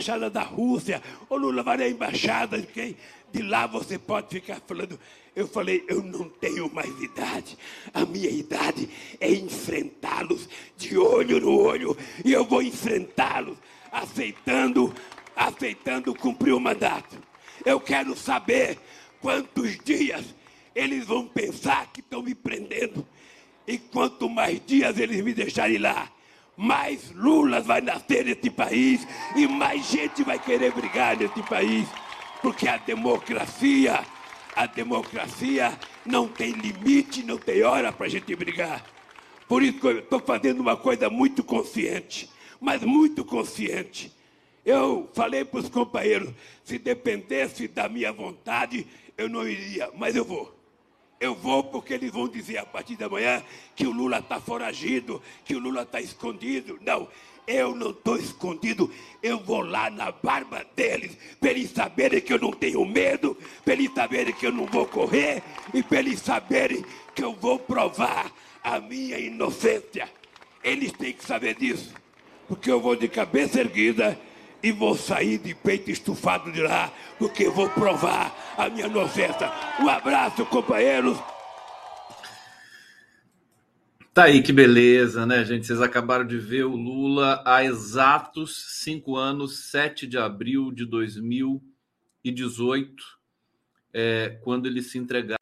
embaixada da Rússia, ou Lula vai na embaixada de quem. De lá você pode ficar falando. Eu falei, eu não tenho mais idade. A minha idade é enfrentá-los de olho no olho. E eu vou enfrentá-los aceitando, aceitando cumprir o mandato. Eu quero saber quantos dias eles vão pensar que estão me prendendo. E quanto mais dias eles me deixarem lá, mais Lula vai nascer nesse país e mais gente vai querer brigar nesse país. Porque a democracia, a democracia não tem limite, não tem hora para a gente brigar. Por isso que eu estou fazendo uma coisa muito consciente, mas muito consciente. Eu falei para os companheiros, se dependesse da minha vontade, eu não iria, mas eu vou. Eu vou porque eles vão dizer a partir da manhã que o Lula está foragido, que o Lula está escondido. Não, eu não estou escondido. Eu vou lá na barba deles, para eles saberem que eu não tenho medo, para eles saberem que eu não vou correr e para eles saberem que eu vou provar a minha inocência. Eles têm que saber disso, porque eu vou de cabeça erguida e vou sair de peito estufado de lá, porque vou provar a minha inocência. Um abraço, companheiros. Tá aí que beleza, né, gente? Vocês acabaram de ver o Lula há exatos cinco anos, 7 de abril de 2018, é, quando ele se entregava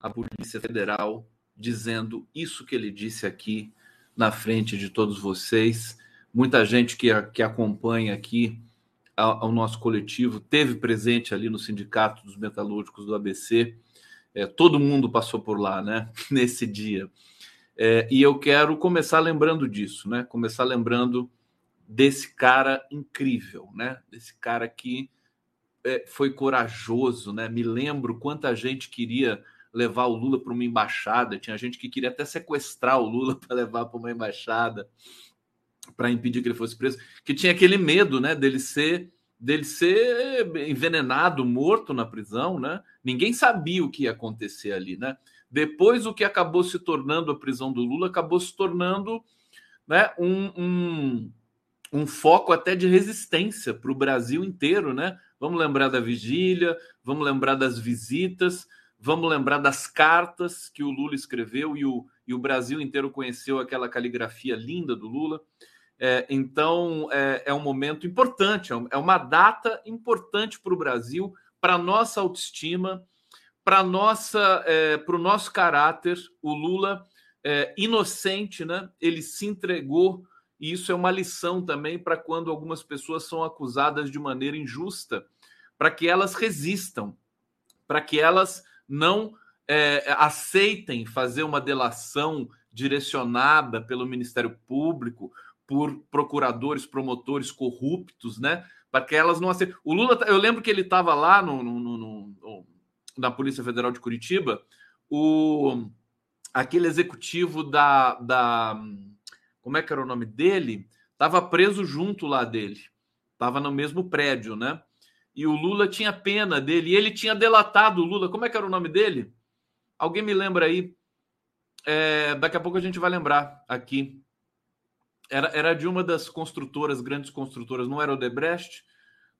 à Polícia Federal, dizendo isso que ele disse aqui na frente de todos vocês muita gente que, que acompanha aqui ao, nosso coletivo teve presente ali no Sindicato dos Metalúrgicos do ABC. É, todo mundo passou por lá, né? Nesse dia. É, e eu quero começar lembrando disso, né? Começar lembrando desse cara incrível, né? Desse cara que é, foi corajoso, né? Me lembro quanta gente queria levar o Lula para uma embaixada. Tinha gente que queria até sequestrar o Lula para levar para uma embaixada para impedir que ele fosse preso, que tinha aquele medo, né, dele ser dele ser envenenado, morto na prisão, né? Ninguém sabia o que ia acontecer ali, né? Depois o que acabou se tornando a prisão do Lula acabou se tornando, né, um, um, um foco até de resistência para o Brasil inteiro, né? Vamos lembrar da vigília, vamos lembrar das visitas, vamos lembrar das cartas que o Lula escreveu e o, e o Brasil inteiro conheceu aquela caligrafia linda do Lula. É, então, é, é, um momento importante, é, é uma data importante para o Brasil, para a nossa autoestima, para nossa, é, para o nosso caráter. O Lula, é, inocente, né? ele se entregou, e isso é uma lição também para quando algumas pessoas são acusadas de maneira injusta, para que elas resistam, para que elas não é, aceitem fazer uma delação direcionada pelo Ministério Público por procuradores, promotores corruptos, né? Para que elas não aceitem. O Lula, eu lembro que ele estava lá no, no, no, na Polícia Federal de Curitiba, o aquele executivo da, da como é que era o nome dele? Estava preso junto lá dele, estava no mesmo prédio, né? E o Lula tinha pena dele, e ele tinha delatado o Lula. Como é que era o nome dele? Alguém me lembra aí? É, daqui a pouco a gente vai lembrar aqui era, era de uma das construtoras, grandes construtoras, não era o Debrecht,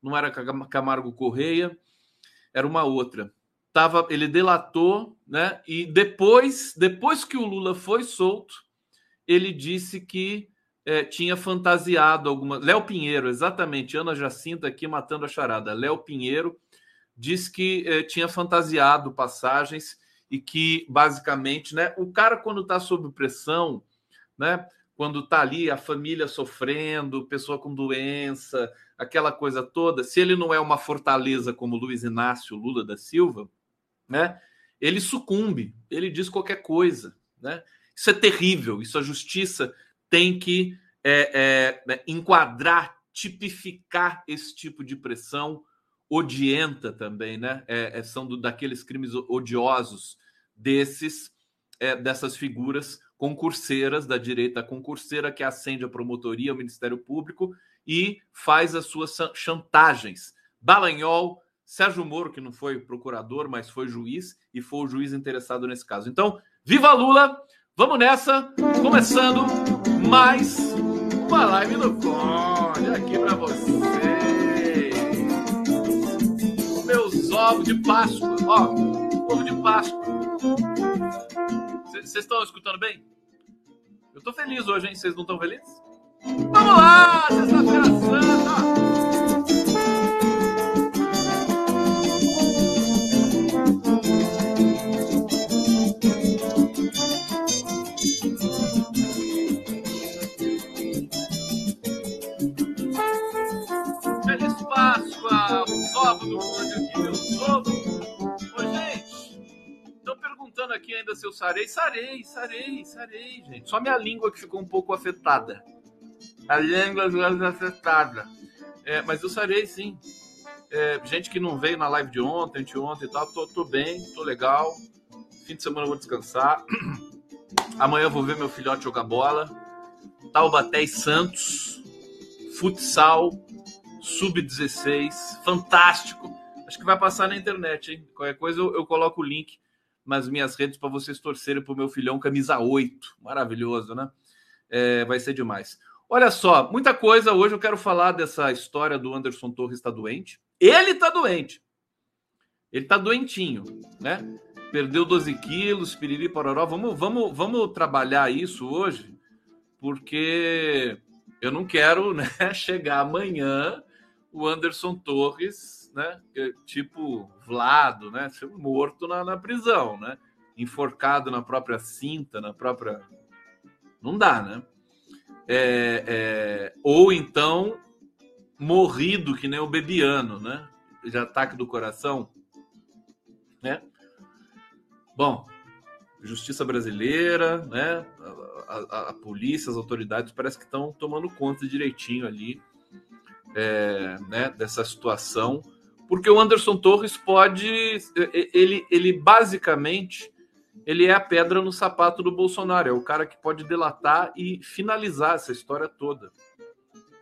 não era Camargo Correia, era uma outra. Tava, ele delatou, né? E depois, depois que o Lula foi solto, ele disse que é, tinha fantasiado alguma. Léo Pinheiro, exatamente, Ana Jacinta aqui matando a charada. Léo Pinheiro disse que é, tinha fantasiado passagens e que basicamente, né? O cara quando está sob pressão, né? quando está ali a família sofrendo, pessoa com doença, aquela coisa toda, se ele não é uma fortaleza como Luiz Inácio Lula da Silva, né, ele sucumbe, ele diz qualquer coisa. Né? Isso é terrível, isso a justiça tem que é, é, né, enquadrar, tipificar esse tipo de pressão odienta também, né? É, é são do, daqueles crimes odiosos desses, é, dessas figuras concurseiras da direita concurseira que acende a promotoria, o Ministério Público e faz as suas chantagens. Dallagnol, Sérgio Moro, que não foi procurador, mas foi juiz e foi o juiz interessado nesse caso. Então, viva Lula! Vamos nessa, começando mais uma live do Conde aqui para vocês. Meus ovos de Páscoa. Ó, ovo de Páscoa. Vocês estão escutando bem? Eu tô feliz hoje, hein? Vocês não estão felizes? Vamos lá! Sexta-feira Santa! Perguntando aqui ainda se eu sarei. Sarei, sarei, sarei, gente. Só minha língua que ficou um pouco afetada. A língua afetada. É, mas eu sarei, sim. É, gente que não veio na live de ontem, de ontem e tal, tô, tô bem, tô legal. Fim de semana eu vou descansar. Amanhã eu vou ver meu filhote jogar bola. Taubaté e Santos. Futsal sub-16, fantástico. Acho que vai passar na internet, hein? Qualquer coisa eu, eu coloco o link nas minhas redes para vocês torcerem para o meu filhão camisa 8. Maravilhoso, né? É, vai ser demais. Olha só, muita coisa. Hoje eu quero falar dessa história do Anderson Torres está doente. Ele está doente. Ele está doentinho, né? Perdeu 12 quilos, piriri, pororó. Vamos, vamos, vamos trabalhar isso hoje, porque eu não quero né, chegar amanhã o Anderson Torres, né? Tipo Vlado, né? Morto na, na prisão, né? Enforcado na própria cinta, na própria. Não dá, né? É, é... Ou então morrido que nem o Bebiano, né? De ataque do coração, né? Bom, justiça brasileira, né? A, a, a polícia, as autoridades parece que estão tomando conta direitinho ali é, né, dessa situação, porque o Anderson Torres pode, ele, ele basicamente, ele é a pedra no sapato do Bolsonaro, é o cara que pode delatar e finalizar essa história toda,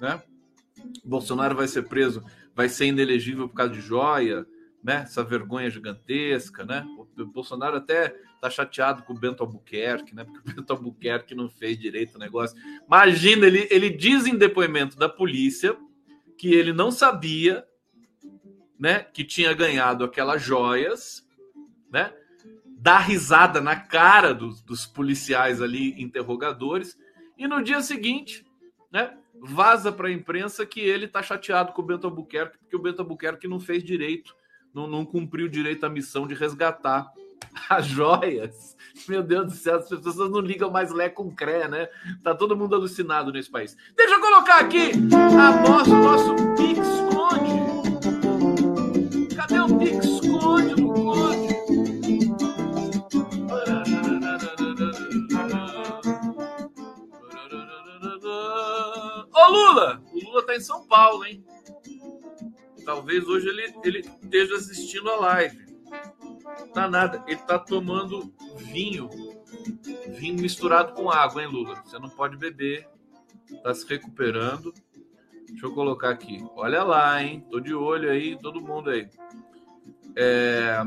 né? Bolsonaro vai ser preso, vai ser inelegível por causa de joia, né? Essa vergonha gigantesca, né? O Bolsonaro até tá chateado com o Bento Albuquerque, né? Porque o Bento Albuquerque não fez direito o negócio. Imagina, ele, ele diz em depoimento da polícia que ele não sabia, né, que tinha ganhado aquelas joias, né? Dá risada na cara dos, dos policiais ali, interrogadores, e no dia seguinte, né, vaza para a imprensa que ele está chateado com o Bento Albuquerque, porque o Bento Albuquerque não fez direito, não, não cumpriu direito a missão de resgatar as joias. Meu Deus do céu, as pessoas não ligam mais Lé com Cré, né? Tá todo mundo alucinado nesse país. Deixa eu colocar aqui a nosso, nosso Pix em São Paulo, hein? Talvez hoje ele, ele esteja assistindo a live. Tá nada. Ele tá tomando vinho. Vinho misturado com água, hein, Lula? Você não pode beber. Tá se recuperando. Deixa eu colocar aqui. Olha lá, hein? Tô de olho aí, todo mundo aí. É...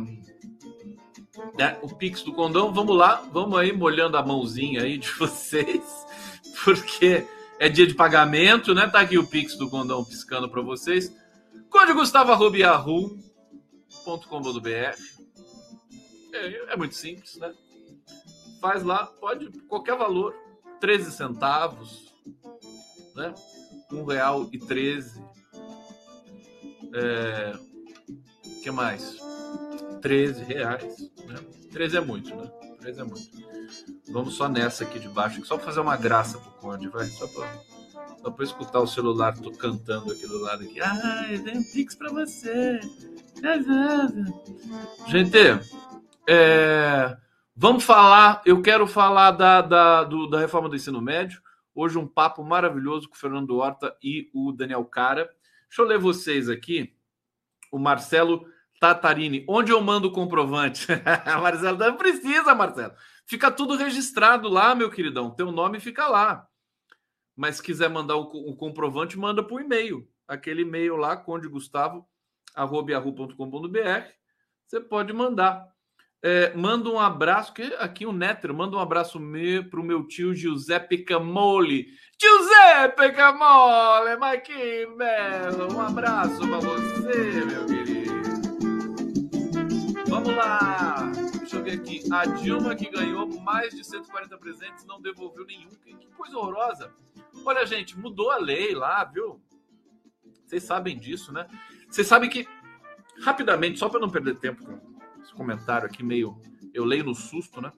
É, o Pix do Condão, vamos lá, vamos aí molhando a mãozinha aí de vocês, porque é dia de pagamento, né? Tá aqui o Pix do Condão piscando para vocês. Código Gustavo é, é muito simples, né? Faz lá, pode qualquer valor, 13 centavos, né? Um real e 13. É, que mais? 13 reais, né? 13 é muito, né? 13 é muito. Vamos só nessa aqui de baixo, só para fazer uma graça pro Conde, vai, só para só para escutar o celular tô cantando aqui do lado aqui. Ah, tem um pix para você. Gente, é, vamos falar, eu quero falar da, da, do, da reforma do ensino médio. Hoje um papo maravilhoso com o Fernando Horta e o Daniel Cara. Deixa eu ler vocês aqui. O Marcelo Tatarini. Onde eu mando o comprovante? Marcelo, não precisa, Marcelo. Fica tudo registrado lá, meu queridão. Teu nome fica lá. Mas se quiser mandar o, o comprovante, manda por e-mail. Aquele e-mail lá, condegustavo.com.br. Você pode mandar. É, manda um abraço, que aqui o Nétero, manda um abraço para o meu tio Giuseppe Camoli. Giuseppe Camoli, mas que belo! Um abraço para você, meu querido. Vamos lá! Deixa eu ver aqui. A Dilma, que ganhou mais de 140 presentes, não devolveu nenhum. Que coisa horrorosa. Olha, gente, mudou a lei lá, viu? Vocês sabem disso, né? Vocês sabem que, rapidamente, só para não perder tempo com esse comentário aqui meio. Eu leio no susto, né?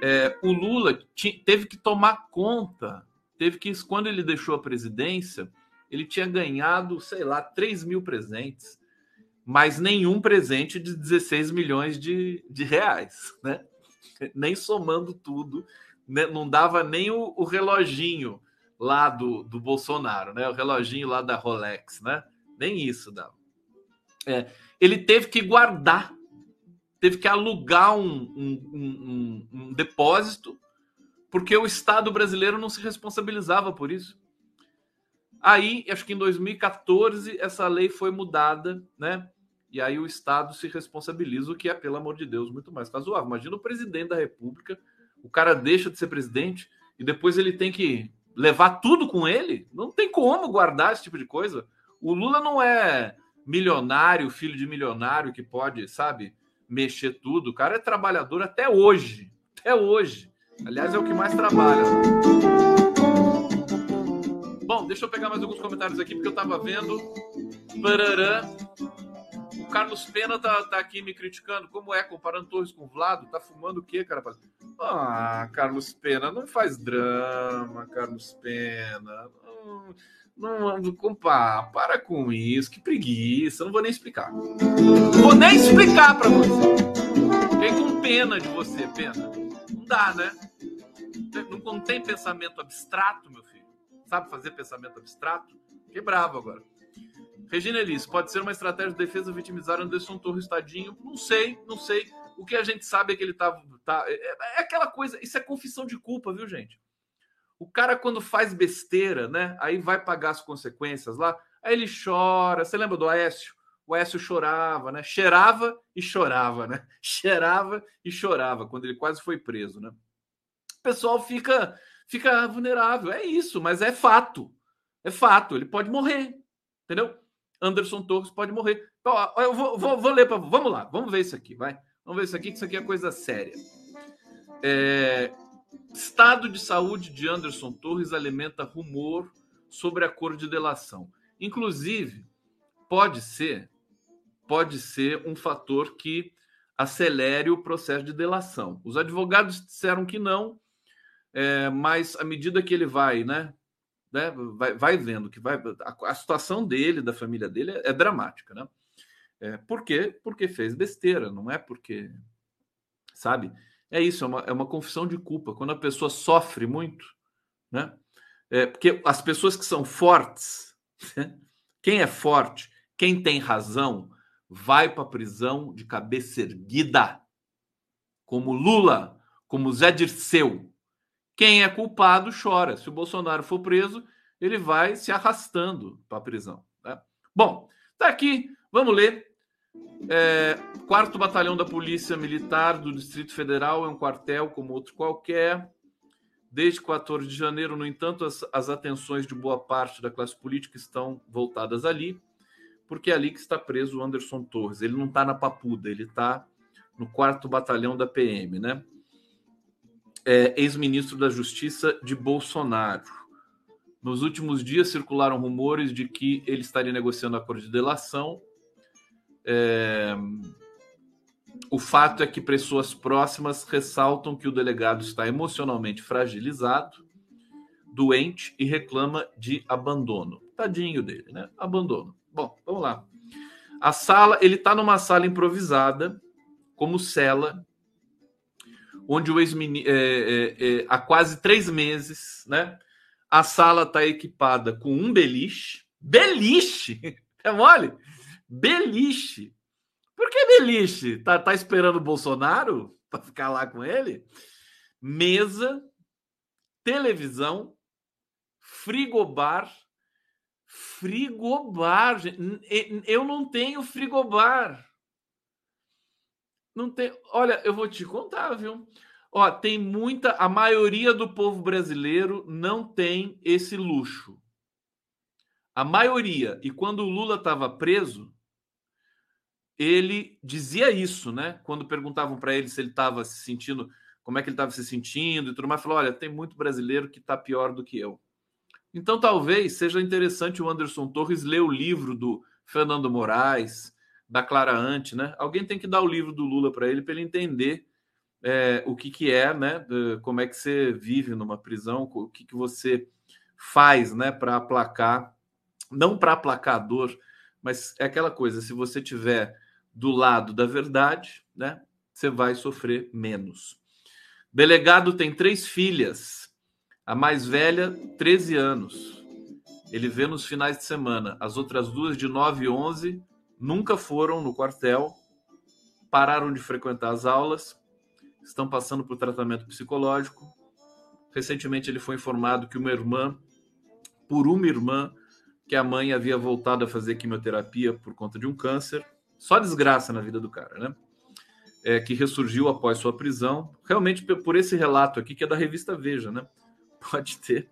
É, o Lula teve que tomar conta, teve que, quando ele deixou a presidência, ele tinha ganhado, sei lá, 3 mil presentes, mas nenhum presente de 16 milhões de, de reais, né? Nem somando tudo, né? não dava nem o, o reloginho lá do, do Bolsonaro, né? O reloginho lá da Rolex, né? Nem isso dava. É, ele teve que guardar, teve que alugar um, um, um, um depósito, porque o Estado brasileiro não se responsabilizava por isso. Aí, acho que em 2014, essa lei foi mudada, né? E aí o Estado se responsabiliza, o que é, pelo amor de Deus, muito mais razoável. Imagina o presidente da República, o cara deixa de ser presidente e depois ele tem que levar tudo com ele? Não tem como guardar esse tipo de coisa. O Lula não é milionário, filho de milionário que pode, sabe, mexer tudo. O cara é trabalhador até hoje. Até hoje. Aliás, é o que mais trabalha. Bom, deixa eu pegar mais alguns comentários aqui, porque eu tava vendo. Parará. O Carlos Pena tá, tá aqui me criticando. Como é, comparando Torres com o Vlado? Tá fumando o quê, cara? Ah, Carlos Pena, não faz drama, Carlos Pena. Não, não, compar, para com isso, que preguiça. Não vou nem explicar. Não vou nem explicar para você. Fiquei com pena de você, pena. Não dá, né? Não, não tem pensamento abstrato, meu filho. Sabe fazer pensamento abstrato? Fiquei bravo agora. Regina Elis, pode ser uma estratégia de defesa vitimizar Anderson Torres tadinho? Não sei, não sei. O que a gente sabe é que ele tá, tá é, é, aquela coisa, isso é confissão de culpa, viu, gente? O cara quando faz besteira, né? Aí vai pagar as consequências lá, aí ele chora. Você lembra do Aécio? O Aécio chorava, né? Cheirava e chorava, né? Cheirava e chorava quando ele quase foi preso, né? O pessoal fica fica vulnerável, é isso, mas é fato. É fato, ele pode morrer, entendeu? Anderson Torres pode morrer. Então, eu vou, vou, vou ler para. Vamos lá, vamos ver isso aqui, vai. Vamos ver isso aqui, que isso aqui é coisa séria. É, estado de saúde de Anderson Torres alimenta rumor sobre a cor de delação. Inclusive, pode ser, pode ser um fator que acelere o processo de delação. Os advogados disseram que não, é, mas à medida que ele vai, né, né, vai, vai vendo que vai a, a, situação dele, da família dele é, é dramática, né? É, por quê? Porque fez besteira, não é porque, sabe? É isso, é uma, é uma confissão de culpa. Quando a pessoa sofre muito, né? É, porque as pessoas que são fortes, né? quem é forte, quem tem razão, vai para a prisão de cabeça erguida, como Lula, como Zé Dirceu, quem é culpado chora. Se o Bolsonaro for preso, ele vai se arrastando para a prisão. Tá? Bom, tá aqui. Vamos ler. É, quarto Batalhão da Polícia Militar do Distrito Federal é um quartel como outro qualquer. Desde 14 de janeiro, no entanto, as, as atenções de boa parte da classe política estão voltadas ali, porque é ali que está preso o Anderson Torres. Ele não está na Papuda, ele está no quarto batalhão da PM, né? É, ex-ministro da Justiça de Bolsonaro. Nos últimos dias circularam rumores de que ele estaria negociando acordo de delação. É... O fato é que pessoas próximas ressaltam que o delegado está emocionalmente fragilizado, doente e reclama de abandono. Tadinho dele, né? Abandono. Bom, vamos lá. A sala, ele está numa sala improvisada, como cela, onde o ex é, é, é, há quase três meses, né? A sala está equipada com um beliche. Beliche! É mole? Beliche. Por que beliche? Tá, tá esperando o Bolsonaro para ficar lá com ele? Mesa, televisão, frigobar. Frigobar. Eu não tenho frigobar. Não tem. Olha, eu vou te contar, viu? Ó, tem muita. A maioria do povo brasileiro não tem esse luxo. A maioria. E quando o Lula estava preso, ele dizia isso, né? Quando perguntavam para ele se ele estava se sentindo, como é que ele estava se sentindo e tudo mais, falou: olha, tem muito brasileiro que está pior do que eu. Então, talvez seja interessante o Anderson Torres ler o livro do Fernando Moraes, da Clara Ante, né? Alguém tem que dar o livro do Lula para ele, para ele entender é, o que, que é, né? Como é que você vive numa prisão, o que, que você faz, né? Para aplacar, não para aplacar a dor, mas é aquela coisa: se você tiver do lado da verdade, né? Você vai sofrer menos. Delegado tem três filhas. A mais velha, 13 anos. Ele vê nos finais de semana. As outras duas, de 9 e 11, nunca foram no quartel, pararam de frequentar as aulas, estão passando por tratamento psicológico. Recentemente ele foi informado que uma irmã, por uma irmã, que a mãe havia voltado a fazer quimioterapia por conta de um câncer. Só desgraça na vida do cara, né? É, que ressurgiu após sua prisão. Realmente, por esse relato aqui, que é da revista Veja, né? Pode ter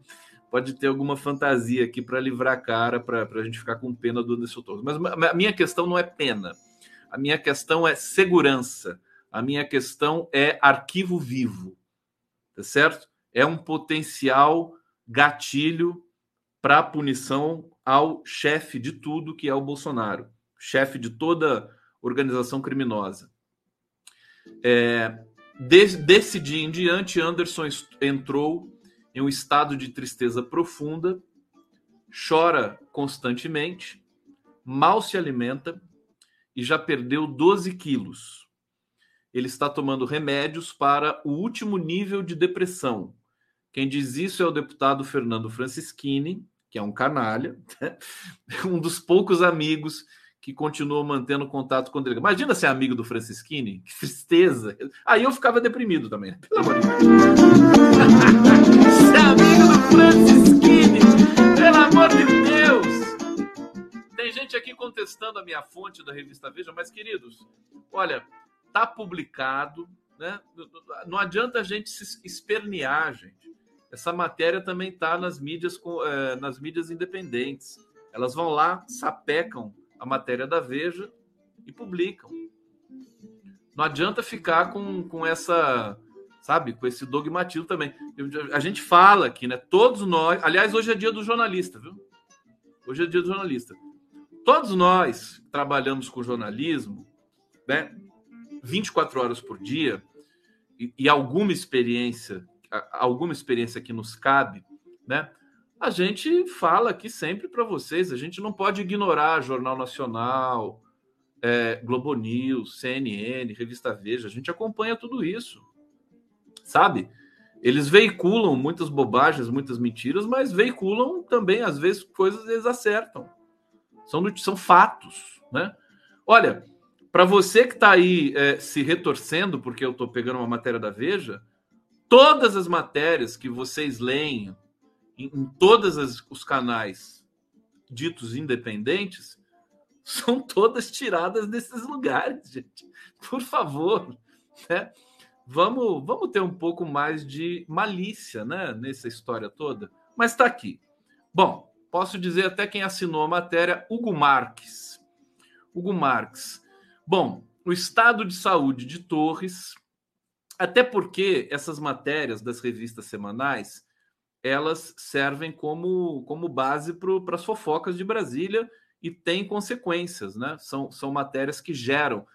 pode ter alguma fantasia aqui para livrar a cara, para a gente ficar com pena do Anderson Torres. Mas a minha questão não é pena. A minha questão é segurança. A minha questão é arquivo vivo. Tá certo? É um potencial gatilho para punição ao chefe de tudo, que é o Bolsonaro, chefe de toda organização criminosa. É, desse dia em diante, Anderson entrou em um estado de tristeza profunda, chora constantemente, mal se alimenta e já perdeu 12 quilos. Ele está tomando remédios para o último nível de depressão. Quem diz isso é o deputado Fernando Francischini, que é um canalha, um dos poucos amigos que continuou mantendo contato com ele. Imagina ser amigo do Francisquini, que tristeza. Aí eu ficava deprimido também. Né? Pelo amor de Deus. Francisquini, pelo amor de Deus. Tem gente aqui contestando a minha fonte da revista Veja, mas queridos, olha, tá publicado, né? Não adianta a gente se espernear, gente. Essa matéria também está nas mídias, eh, nas mídias independentes. Elas vão lá, sapecam a matéria da Veja e publicam. Não adianta ficar com, com essa, sabe, com esse dogmatismo também. A gente fala aqui, né? Todos nós. Aliás, hoje é dia do jornalista, viu? Hoje é dia do jornalista. Todos nós trabalhamos com jornalismo, né? 24 horas por dia e, e alguma experiência, alguma experiência que nos cabe, né? a gente fala aqui sempre para vocês, a gente não pode ignorar Jornal Nacional, é, Globo News, CNN, Revista Veja, a gente acompanha tudo isso, sabe? Eles veiculam muitas bobagens, muitas mentiras, mas veiculam também, às vezes, coisas eles acertam. São, são fatos, né? Olha, para você que está aí é, se retorcendo, porque eu estou pegando uma matéria da Veja, todas as matérias que vocês leem, em, em todos os canais ditos independentes são todas tiradas desses lugares, gente. Por favor, né? Vamos, vamos ter um pouco mais de malícia, né, nessa história toda. Mas está aqui. Bom, posso dizer até quem assinou a matéria, Hugo Marques. Hugo Marques. Bom, o estado de saúde de Torres, até porque essas matérias das revistas semanais elas servem como, como base para as fofocas de Brasília e têm consequências, né? São, são matérias que geram.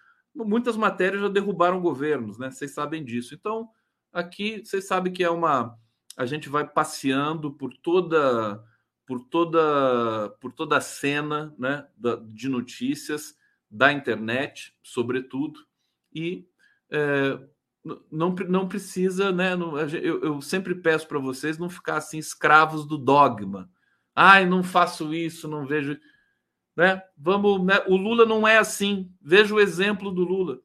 Muitas matérias já derrubaram governos, né? Vocês sabem disso. Então, aqui vocês sabem que é uma. A gente vai passeando por toda por toda por toda a cena né, de notícias da internet, sobretudo, e é, não, não precisa, né? Não, eu, eu sempre peço para vocês não ficar assim escravos do dogma. Ai, não faço isso, não vejo. Né? Vamos, né? O Lula não é assim. Veja o exemplo do Lula.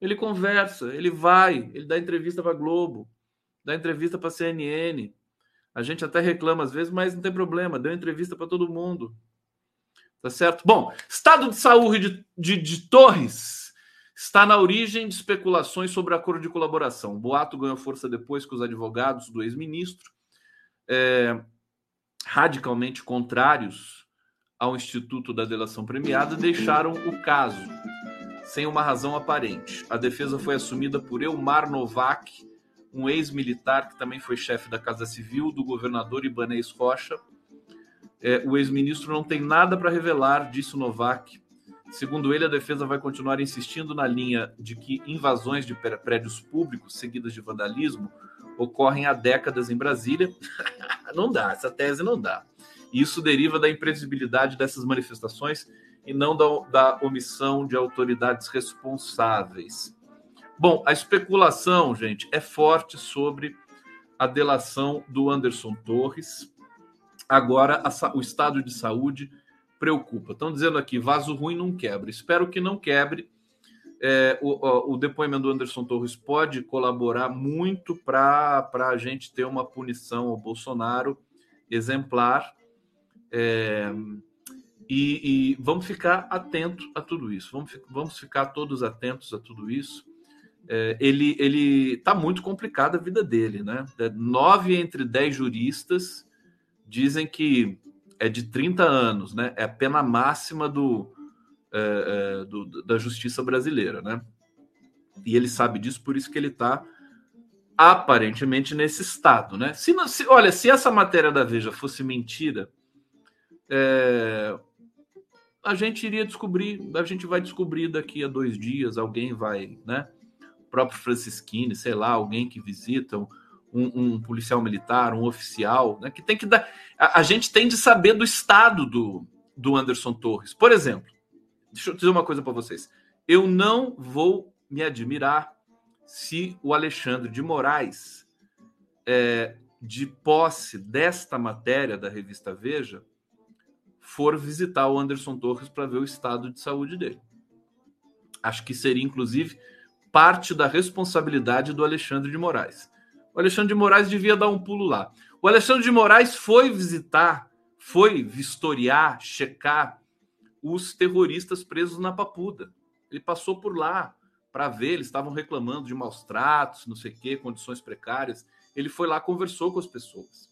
Ele conversa, ele vai, ele dá entrevista para Globo, dá entrevista para CNN. A gente até reclama às vezes, mas não tem problema, deu entrevista para todo mundo. Tá certo? Bom, estado de saúde de, de, de Torres Está na origem de especulações sobre acordo de colaboração. O boato ganhou força depois que os advogados do ex-ministro, é, radicalmente contrários ao Instituto da Delação Premiada, deixaram o caso sem uma razão aparente. A defesa foi assumida por Elmar Novak, um ex-militar que também foi chefe da Casa Civil do governador Ibanez Rocha. É, o ex-ministro não tem nada para revelar, disse Novak Segundo ele, a defesa vai continuar insistindo na linha de que invasões de prédios públicos seguidas de vandalismo ocorrem há décadas em Brasília. não dá, essa tese não dá. Isso deriva da imprevisibilidade dessas manifestações e não da, da omissão de autoridades responsáveis. Bom, a especulação, gente, é forte sobre a delação do Anderson Torres. Agora, a, o estado de saúde preocupa. Estão dizendo aqui, vaso ruim não quebra. Espero que não quebre. É, o, o, depoimento do Anderson Torres pode colaborar muito para a gente ter uma punição ao Bolsonaro exemplar. É, e, e, vamos ficar atentos a tudo isso. Vamos, vamos ficar todos atentos a tudo isso. É, ele ele está muito complicada a vida dele, né? Nove entre dez juristas dizem que é de 30 anos, né? É a pena máxima do, é, é, do, da justiça brasileira, né? E ele sabe disso, por isso que ele está aparentemente nesse estado, né? Se, se, olha, se essa matéria da Veja fosse mentira, é, a gente iria descobrir, a gente vai descobrir daqui a dois dias, alguém vai, né? O próprio Francisquini, sei lá, alguém que visita um, um, policial militar, um oficial, né, que tem que dar. A, a, gente tem de saber do estado do, do Anderson Torres. Por exemplo, deixa eu dizer uma coisa para vocês. Eu não vou me admirar se o Alexandre de Moraes, é, de posse desta matéria da revista Veja, for visitar o Anderson Torres para ver o estado de saúde dele. Acho que seria, inclusive, parte da responsabilidade do Alexandre de Moraes o Alexandre de Moraes devia dar um pulo lá. O Alexandre de Moraes foi visitar, foi vistoriar, checar os terroristas presos na Papuda. Ele passou por lá para ver, eles estavam reclamando de maus tratos, não sei o quê, condições precárias. Ele foi lá, conversou com as pessoas.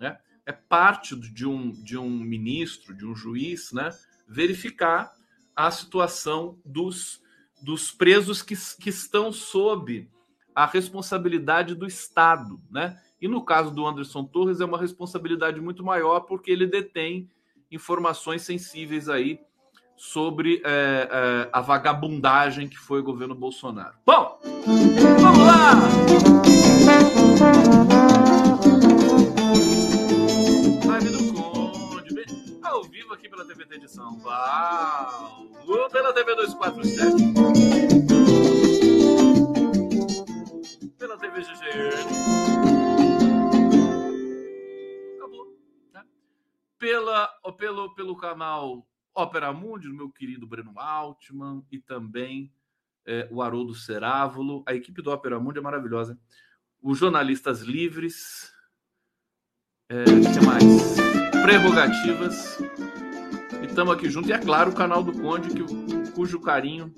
Né? É parte de um, de um ministro, de um juiz, né? verificar a situação dos, dos presos que, que estão sob a responsabilidade do Estado, né? E no caso do Anderson Torres é uma responsabilidade muito maior porque ele detém informações sensíveis aí sobre é, é, a vagabundagem que foi o governo Bolsonaro. Bom, vamos lá! De São Paulo, pela TV 247 pela TV GGN. Acabou. Né? Pela, pelo, pelo canal Ópera Mundi, do meu querido Breno Altman, e também é, o Haroldo Cerávulo. A equipe do Ópera Mundi é maravilhosa. Os jornalistas livres. É, que mais? Prerrogativas. Estamos aqui junto. E é claro, o canal do Conde, que, cujo carinho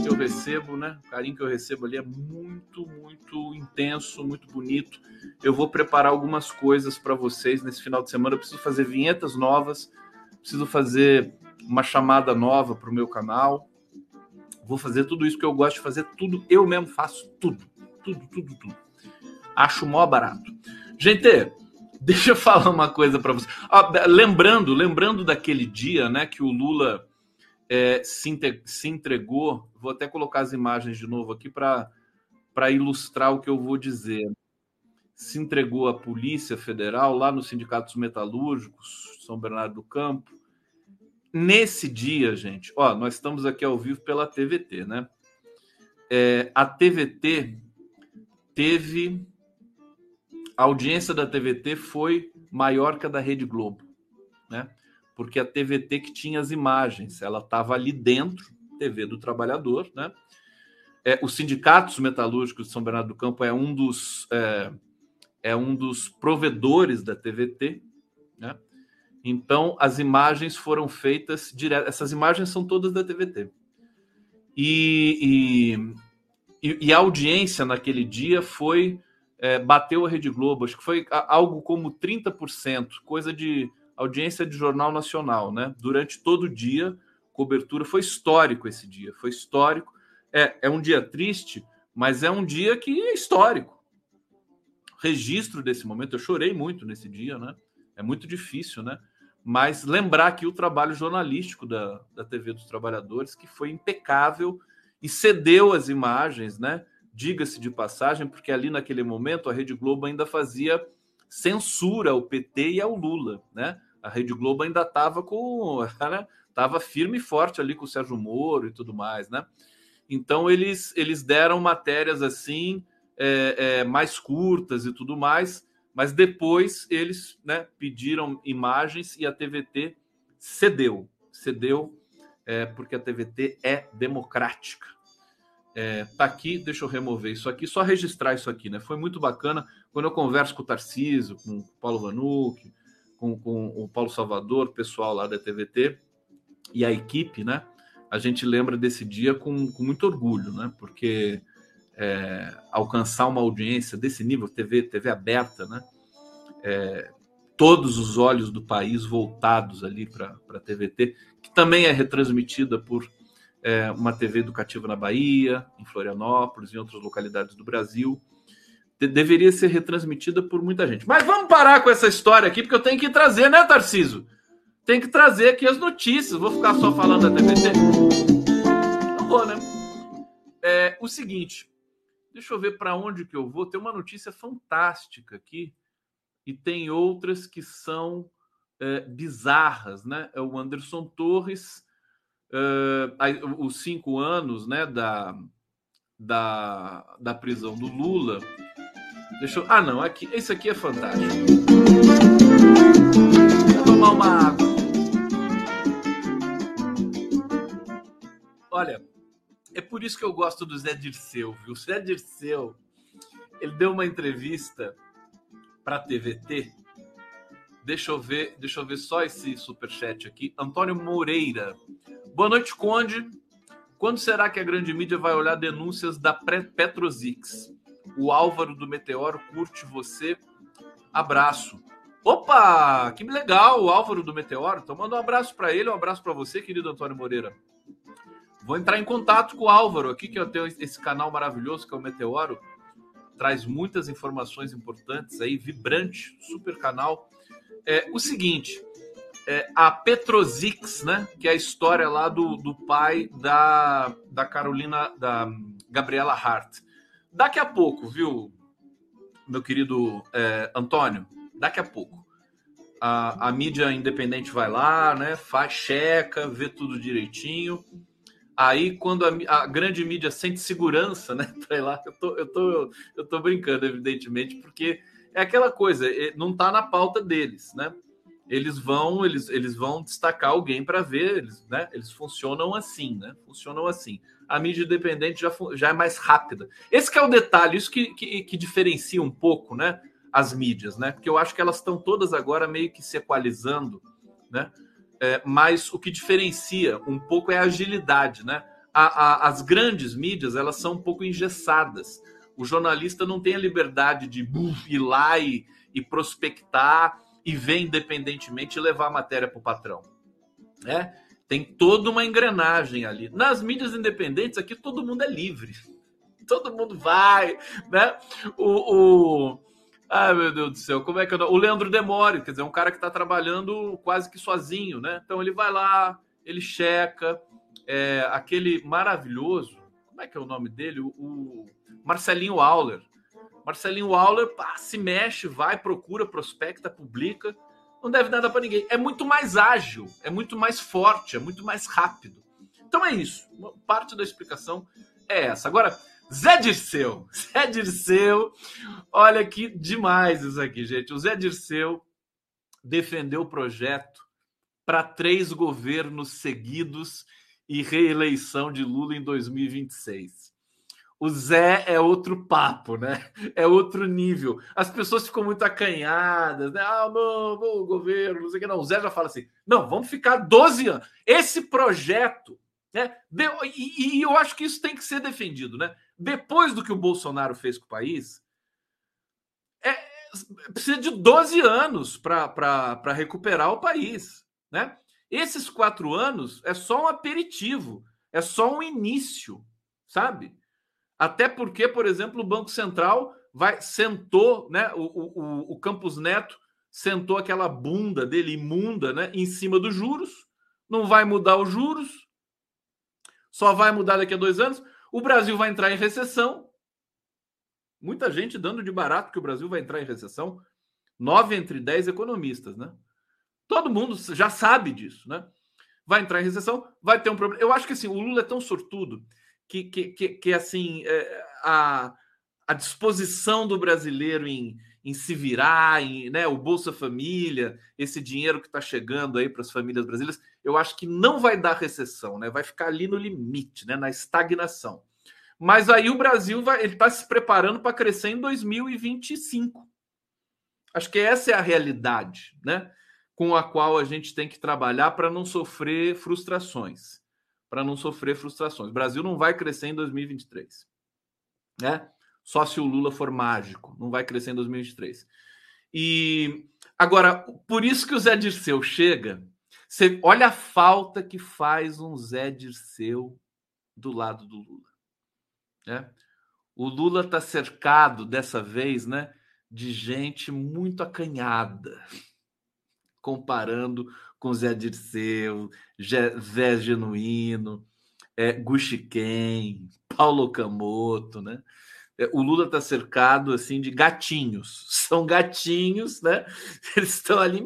que eu recebo, né? O carinho que eu recebo ali é muito, muito intenso, muito bonito. Eu vou preparar algumas coisas para vocês nesse final de semana. Eu preciso fazer vinhetas novas, preciso fazer uma chamada nova para o meu canal. Vou fazer tudo isso que eu gosto de fazer, tudo. Eu mesmo faço tudo, tudo, tudo, tudo. Acho mó barato. Gente, deixa eu falar uma coisa para vocês. Ah, lembrando, lembrando daquele dia, né, que o Lula é, se, se entregou. Vou até colocar as imagens de novo aqui para ilustrar o que eu vou dizer. Se entregou à Polícia Federal lá nos sindicatos metalúrgicos, São Bernardo do Campo. Nesse dia, gente, ó, nós estamos aqui ao vivo pela TVT, né? É, a TVT teve. A audiência da TVT foi maior que a da Rede Globo, né? porque a TVT que tinha as imagens, ela estava ali dentro, TV do trabalhador, né? É, os sindicatos metalúrgicos de São Bernardo do Campo é um dos é, é um dos provedores da TVT, né? Então as imagens foram feitas direto. Essas imagens são todas da TVT. E, e, e, a audiência naquele dia foi. É, bateu a Rede Globo, acho que foi algo como 30%, coisa de audiência de Jornal Nacional, né? Durante todo o dia, cobertura. Foi histórico esse dia, foi histórico. É, é um dia triste, mas é um dia que é histórico. Registro desse momento, eu chorei muito nesse dia, né? É muito difícil, né? Mas lembrar aqui o trabalho jornalístico da, da TV dos Trabalhadores, que foi impecável e cedeu as imagens, né? Diga-se de passagem, porque ali naquele momento a Rede Globo ainda fazia censura ao PT e ao Lula, né? A Rede Globo ainda estava com, estava firme e forte ali com o Sérgio Moro e tudo mais, né? Então eles eles deram matérias assim é, é, mais curtas e tudo mais, mas depois eles né, pediram imagens e a TVT cedeu, cedeu é, porque a TVT é democrática. É, tá aqui, deixa eu remover isso aqui, só registrar isso aqui, né? Foi muito bacana quando eu converso com o Tarcísio, com o Paulo Vanucci, com, com o Paulo Salvador, pessoal lá da TVT e a equipe, né? A gente lembra desse dia com, com muito orgulho, né? Porque é, alcançar uma audiência desse nível, TV, TV aberta, né? É, todos os olhos do país voltados ali para a TVT, que também é retransmitida por é, uma TV educativa na Bahia, em Florianópolis, em outras localidades do Brasil. De deveria ser retransmitida por muita gente. Mas vamos parar com essa história aqui, porque eu tenho que trazer, né, Tarciso? Tem que trazer aqui as notícias. Vou ficar só falando da TVT? Não vou, né? É o seguinte, Deixa eu ver para onde que eu vou. Tem uma notícia fantástica aqui e tem outras que são é, bizarras, né? É o Anderson Torres, é, os cinco anos, né, da, da, da prisão do Lula. Deixa eu... Ah, não, aqui, esse aqui é fantástico. Vou tomar uma água. Olha, é por isso que eu gosto do Zé Dirceu, viu? O Zé Dirceu, ele deu uma entrevista para a TVT. Deixa eu ver, deixa eu ver só esse superchat aqui. Antônio Moreira. Boa noite, Conde. Quando será que a grande mídia vai olhar denúncias da Petrosix? O Álvaro do Meteoro curte você. Abraço. Opa, que legal, o Álvaro do Meteoro. Então manda um abraço para ele, um abraço para você, querido Antônio Moreira. Vou entrar em contato com o Álvaro aqui, que eu tenho esse canal maravilhoso que é o Meteoro. Traz muitas informações importantes aí, vibrante, super canal. É, o seguinte, é, a Petrosix, né? Que é a história lá do, do pai da, da Carolina, da Gabriela Hart. Daqui a pouco, viu, meu querido é, Antônio? Daqui a pouco. A, a mídia independente vai lá, né? Faz, checa, vê tudo direitinho Aí, quando a, a, grande mídia sente segurança, né, para ir lá, eu tô, eu, tô, eu tô brincando, evidentemente, porque é aquela coisa, é, não está na pauta deles, né? Eles vão, eles, eles vão destacar alguém para ver, eles, né? Eles funcionam assim, né? Funcionam assim. A mídia independente já, já é mais rápida. Esse é o detalhe, isso que, que, que diferencia um pouco, né? As mídias, né? Porque eu acho que elas estão todas agora meio que se equalizando, né? É, mas o que diferencia um pouco é a agilidade, né? A, a, as grandes mídias elas são um pouco engessadas. O jornalista não tem a liberdade de ir lá e, e prospectar e ver independentemente e levar a matéria para o patrão. Né? Tem toda uma engrenagem ali. Nas mídias independentes, aqui todo mundo é livre. Todo mundo vai, né? O, o, Ai, meu Deus do céu, como é que eu... O Leandro Demore, quer dizer, é um cara que está trabalhando quase que sozinho, né? Então ele vai lá, ele checa, é, aquele maravilhoso, como é que é o nome dele? O, Marcelinho Auler. Marcelinho Auler pá, se mexe, vai, procura, prospecta, publica, não deve nada para ninguém. É muito mais ágil, é muito mais forte, é muito mais rápido. Então é isso. Parte da explicação é essa. Agora, Zé Dirceu. Zé Dirceu. Olha que demais isso aqui, gente. O Zé Dirceu defendeu o projeto para três governos seguidos e reeleição de Lula em 2026. O Zé é outro papo, né? É outro nível. As pessoas ficam muito acanhadas, né? Ah, não, não, governo, não sei o que. Não, o Zé já fala assim: não, vamos ficar 12 anos. Esse projeto Né? E, e, eu acho que isso tem que ser defendido. Né? Depois do que o Bolsonaro fez com o país, é, precisa de 12 anos para recuperar o país. Né? Esses quatro anos é só um aperitivo, é só um início, sabe? Até porque, por exemplo, o Banco Central vai sentou, né? O, o, o Campos Neto sentou aquela bunda dele imunda, né? Em cima dos juros, não vai mudar os juros, só vai mudar daqui a dois anos. O Brasil vai entrar em recessão. Muita gente dando de barato que o Brasil vai entrar em recessão. Nove entre dez economistas, né? Todo mundo já sabe disso, né? Vai entrar em recessão, vai ter um problema. Eu acho que assim, o Lula é tão sortudo que, que, que, que assim, é, a, a disposição do brasileiro em, em se virar, em, né, o Bolsa Família, esse dinheiro que está chegando aí para as famílias brasileiras, eu acho que não vai dar recessão, né? Vai ficar ali no limite, né, na estagnação. Mas aí o Brasil vai, ele está se preparando para crescer em 2025. Acho que essa é a realidade, né? Com a qual a gente tem que trabalhar para não sofrer frustrações. Para não sofrer frustrações. O Brasil não vai crescer em 2023. Né? Só se o Lula for mágico. Não vai crescer em 2023. E agora, por isso que o Zé Dirceu chega. Você olha a falta que faz um Zé Dirceu do lado do Lula. Né? O Lula está cercado dessa vez, né, de gente muito acanhada, comparando com Zé Dirceu, Zé Genuíno, é, Paulo Camoto, né? É, o Lula está cercado assim de gatinhos. São gatinhos, né? Eles estão ali,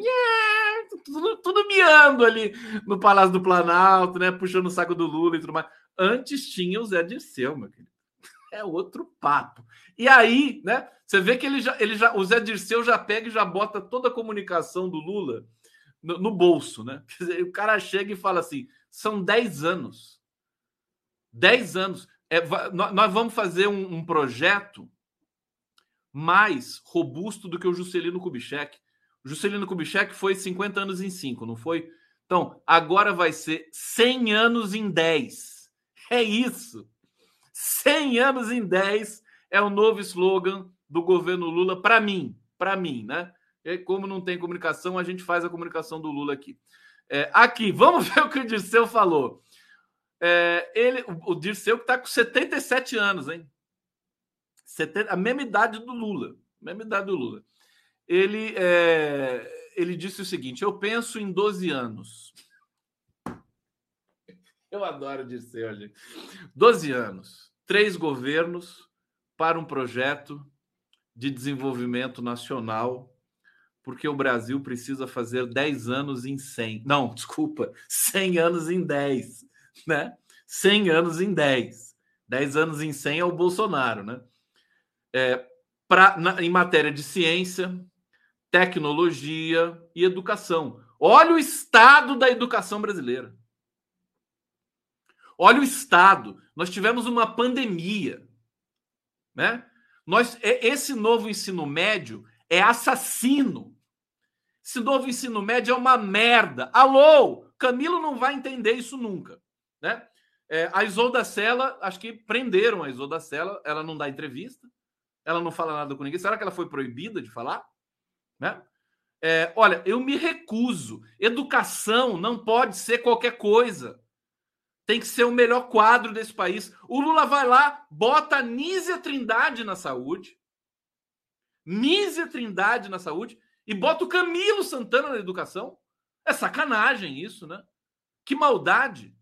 tudo, tudo miando ali no Palácio do Planalto, né? Puxando o saco do Lula e tudo mais. Antes tinha o Zé Dirceu, meu querido é outro papo. E aí, né? Você vê que ele já, ele já, o Zé Dirceu já pega e já bota toda a comunicação do Lula no, no bolso, né? Dizer, o cara chega e fala assim: são 10 anos. 10 anos. É, nós vamos fazer um, um, projeto mais robusto do que o Juscelino Kubitschek. O Juscelino Kubitschek foi 50 anos em 5, não foi? Então, agora vai ser 100 anos em 10. É isso. 100 anos em 10 é o novo slogan do governo Lula para mim, para mim, né? Como não tem comunicação, a gente faz a comunicação do Lula aqui. É, aqui, vamos ver o que o Dirceu falou. É, ele, o, o Dirceu que está com 77 anos, hein? 70, a mesma idade do Lula. Mesma idade do Lula. Ele, é, ele disse o seguinte: eu penso em 12 anos. Eu adoro Dirceu, gente. 12 anos três governos para um projeto de desenvolvimento nacional, porque o Brasil precisa fazer 10 anos em 100. Não, desculpa, 100 anos em 10, né? 100 anos em 10. 10 anos em 100 é o Bolsonaro, né? É, pra, na, em matéria de ciência, tecnologia e educação. Olha o estado da educação brasileira. Olha o estado. Nós tivemos uma pandemia, né? Nós, esse novo ensino médio é assassino. Esse novo ensino médio é uma merda. Alô, Camilo não vai entender isso nunca, né? É, a Isolda Sela, acho que prenderam a Isolda Sela, ela não dá entrevista, ela não fala nada com ninguém. Será que ela foi proibida de falar? Né? É, olha, eu me recuso. Educação não pode ser qualquer coisa tem que ser o melhor quadro desse país. O Lula vai lá, bota a Nízia Trindade na saúde, Nízia Trindade na saúde, e bota o Camilo Santana na educação. É sacanagem isso, né? Que maldade.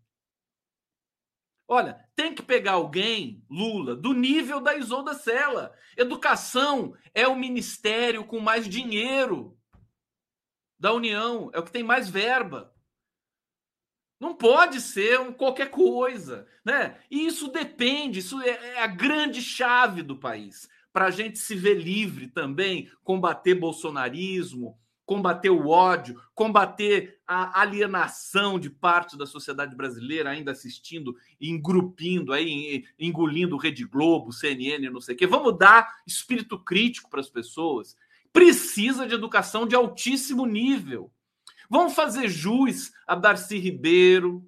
Olha, tem que pegar alguém, Lula, do nível da Isolda Sela. Educação é o ministério com mais dinheiro da União, é o que tem mais verba. Não pode ser um qualquer coisa, né? E isso depende, isso é, é a grande chave do país para a gente se ver livre também, combater bolsonarismo, combater o ódio, combater a alienação de parte da sociedade brasileira ainda assistindo, engrupindo aí, engolindo Rede Globo, CNN, não sei o quê. Vamos dar espírito crítico para as pessoas. Precisa de educação de altíssimo nível. Vamos fazer jus a Darcy Ribeiro,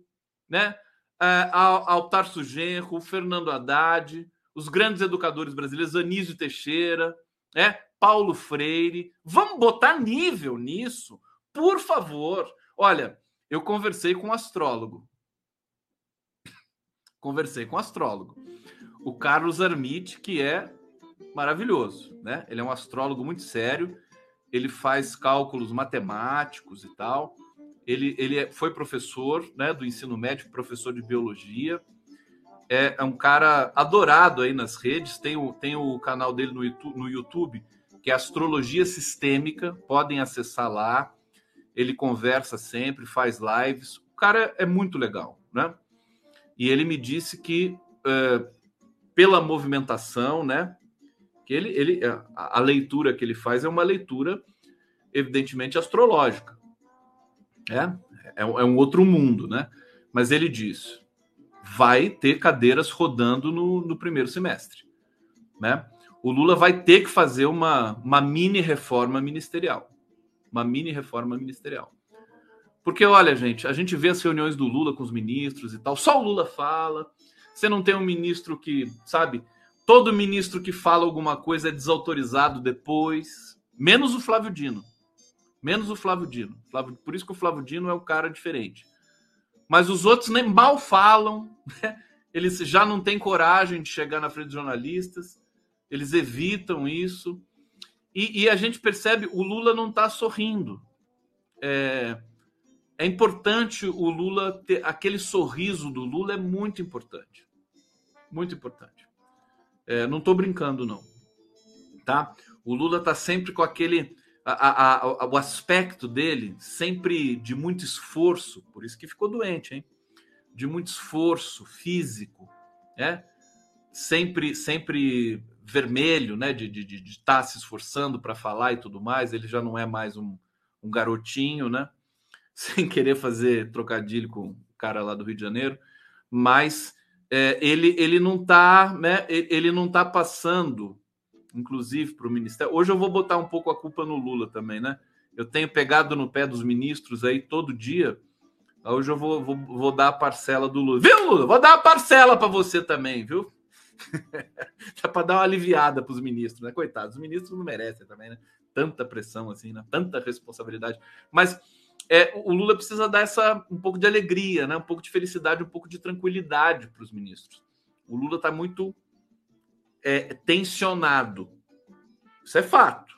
né? é, ao, ao Tarso Genro, Fernando Haddad, os grandes educadores brasileiros, Anísio Teixeira, é, Paulo Freire. Vamos botar nível nisso, por favor. Olha, eu conversei com um astrólogo. Conversei com um astrólogo. O Carlos Armite, que é maravilhoso, né? Ele é um astrólogo muito sério, ele faz cálculos matemáticos e tal. Ele, ele é, foi professor né, do ensino médio, professor de biologia. É, é, um cara adorado aí nas redes. Tem o, tem o canal dele no YouTube, no YouTube, que é Astrologia Sistêmica. Podem acessar lá. Ele conversa sempre, faz lives. O cara é muito legal, né? E ele me disse que é, pela movimentação, né? Que ele, ele a, a leitura que ele faz é uma leitura evidentemente astrológica. É, é, é um outro mundo, né? Mas ele diz: vai ter cadeiras rodando no, no primeiro semestre, né? O Lula vai ter que fazer uma, uma mini reforma ministerial. Uma mini reforma ministerial. Porque, olha, gente, a gente vê as reuniões do Lula com os ministros e tal, só o Lula fala. Você não tem um ministro que, sabe, todo ministro que fala alguma coisa é desautorizado depois, menos o Flávio Dino. Menos o Flávio Dino. Flávio, por isso que o Flávio Dino é um cara diferente. Mas os outros nem mal falam, né? eles já não têm coragem de chegar na frente dos jornalistas, eles evitam isso. E, e a gente percebe o Lula não está sorrindo. É, é importante o Lula ter aquele sorriso do Lula é muito importante, muito importante. É, não estou brincando não, tá? O Lula está sempre com aquele a, a, o aspecto dele sempre de muito esforço, por isso que ficou doente, hein? De muito esforço físico, né? Sempre, sempre vermelho, né? De estar de, de, de tá se esforçando para falar e tudo mais. Ele já não é mais um, um garotinho, né? Sem querer fazer trocadilho com o cara lá do Rio de Janeiro, mas é, ele, ele não está, né? Ele não tá passando inclusive para o Ministério. Hoje eu vou botar um pouco a culpa no Lula também, né? Eu tenho pegado no pé dos ministros aí todo dia. Hoje eu vou, vou, vou dar a parcela do Lula. Viu, Lula? Vou dar a parcela para você também, viu? Dá para dar uma aliviada para os ministros, né? Coitados, os ministros não merecem também, né? Tanta pressão assim, né? Tanta responsabilidade. Mas é, o Lula precisa dar essa um pouco de alegria, né? Um pouco de felicidade, um pouco de tranquilidade para os ministros. O Lula está muito é, tensionado. Isso é fato.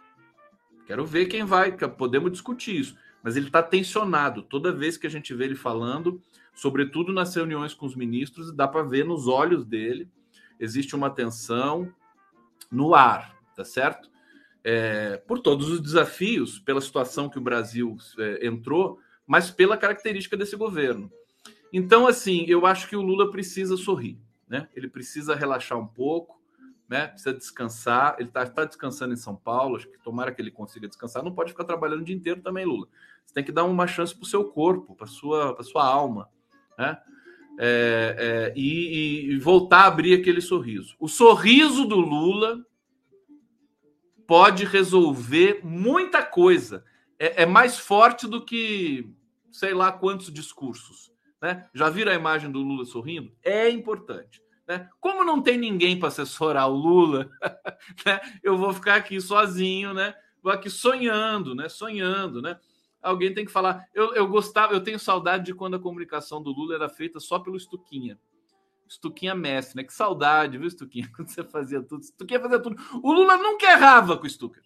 Quero ver quem vai, podemos discutir isso. Mas ele está tensionado. Toda vez que a gente vê ele falando, sobretudo nas reuniões com os ministros, dá para ver nos olhos dele, existe uma tensão no ar, tá certo? É, por todos os desafios, pela situação que o Brasil é, entrou, mas pela característica desse governo. Então, assim, eu acho que o Lula precisa sorrir, né? Ele precisa relaxar um pouco, né? Precisa descansar. Ele está tá descansando em São Paulo, acho que tomara que ele consiga descansar. Não pode ficar trabalhando o dia inteiro também, Lula. Você tem que dar uma chance para o seu corpo, para sua, para sua alma, né? É, é, e, e, voltar a abrir aquele sorriso. O sorriso do Lula pode resolver muita coisa. É, é mais forte do que sei lá quantos discursos. Né? Já viram a imagem do Lula sorrindo? É importante. Né? Como não tem ninguém para assessorar o Lula, né? eu vou ficar aqui sozinho, né? Vou aqui sonhando, né? Sonhando, né? Alguém tem que falar. Eu, eu gostava, eu tenho saudade de quando a comunicação do Lula era feita só pelo Estuquinha. Estuquinha mestre, né? Que saudade, viu, Estuquinha? Quando você fazia tudo. Estuquinha fazia tudo. O Lula nunca errava com o Stucker.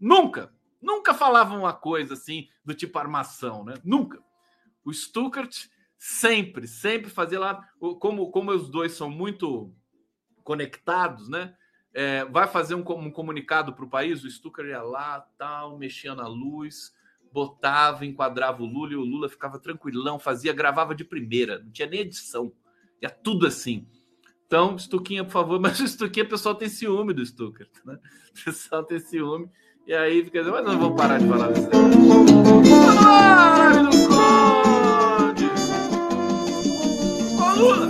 Nunca. Nunca falava uma coisa assim do tipo armação, né? Nunca. O Stuckert sempre, sempre fazer lá. Como, como os dois são muito conectados, né? É, vai fazer um, um comunicado para o país, o Stucker ia lá, tal, mexia na luz, botava, enquadrava o Lula e o Lula ficava tranquilão, fazia, gravava de primeira, não tinha nem edição, ia tudo assim. Então, Stuquinha, por favor, mas o Stuquinha, o pessoal tem ciúme do Stucker, né? O pessoal tem ciúme, e aí fica mas não vou parar de falar Lula.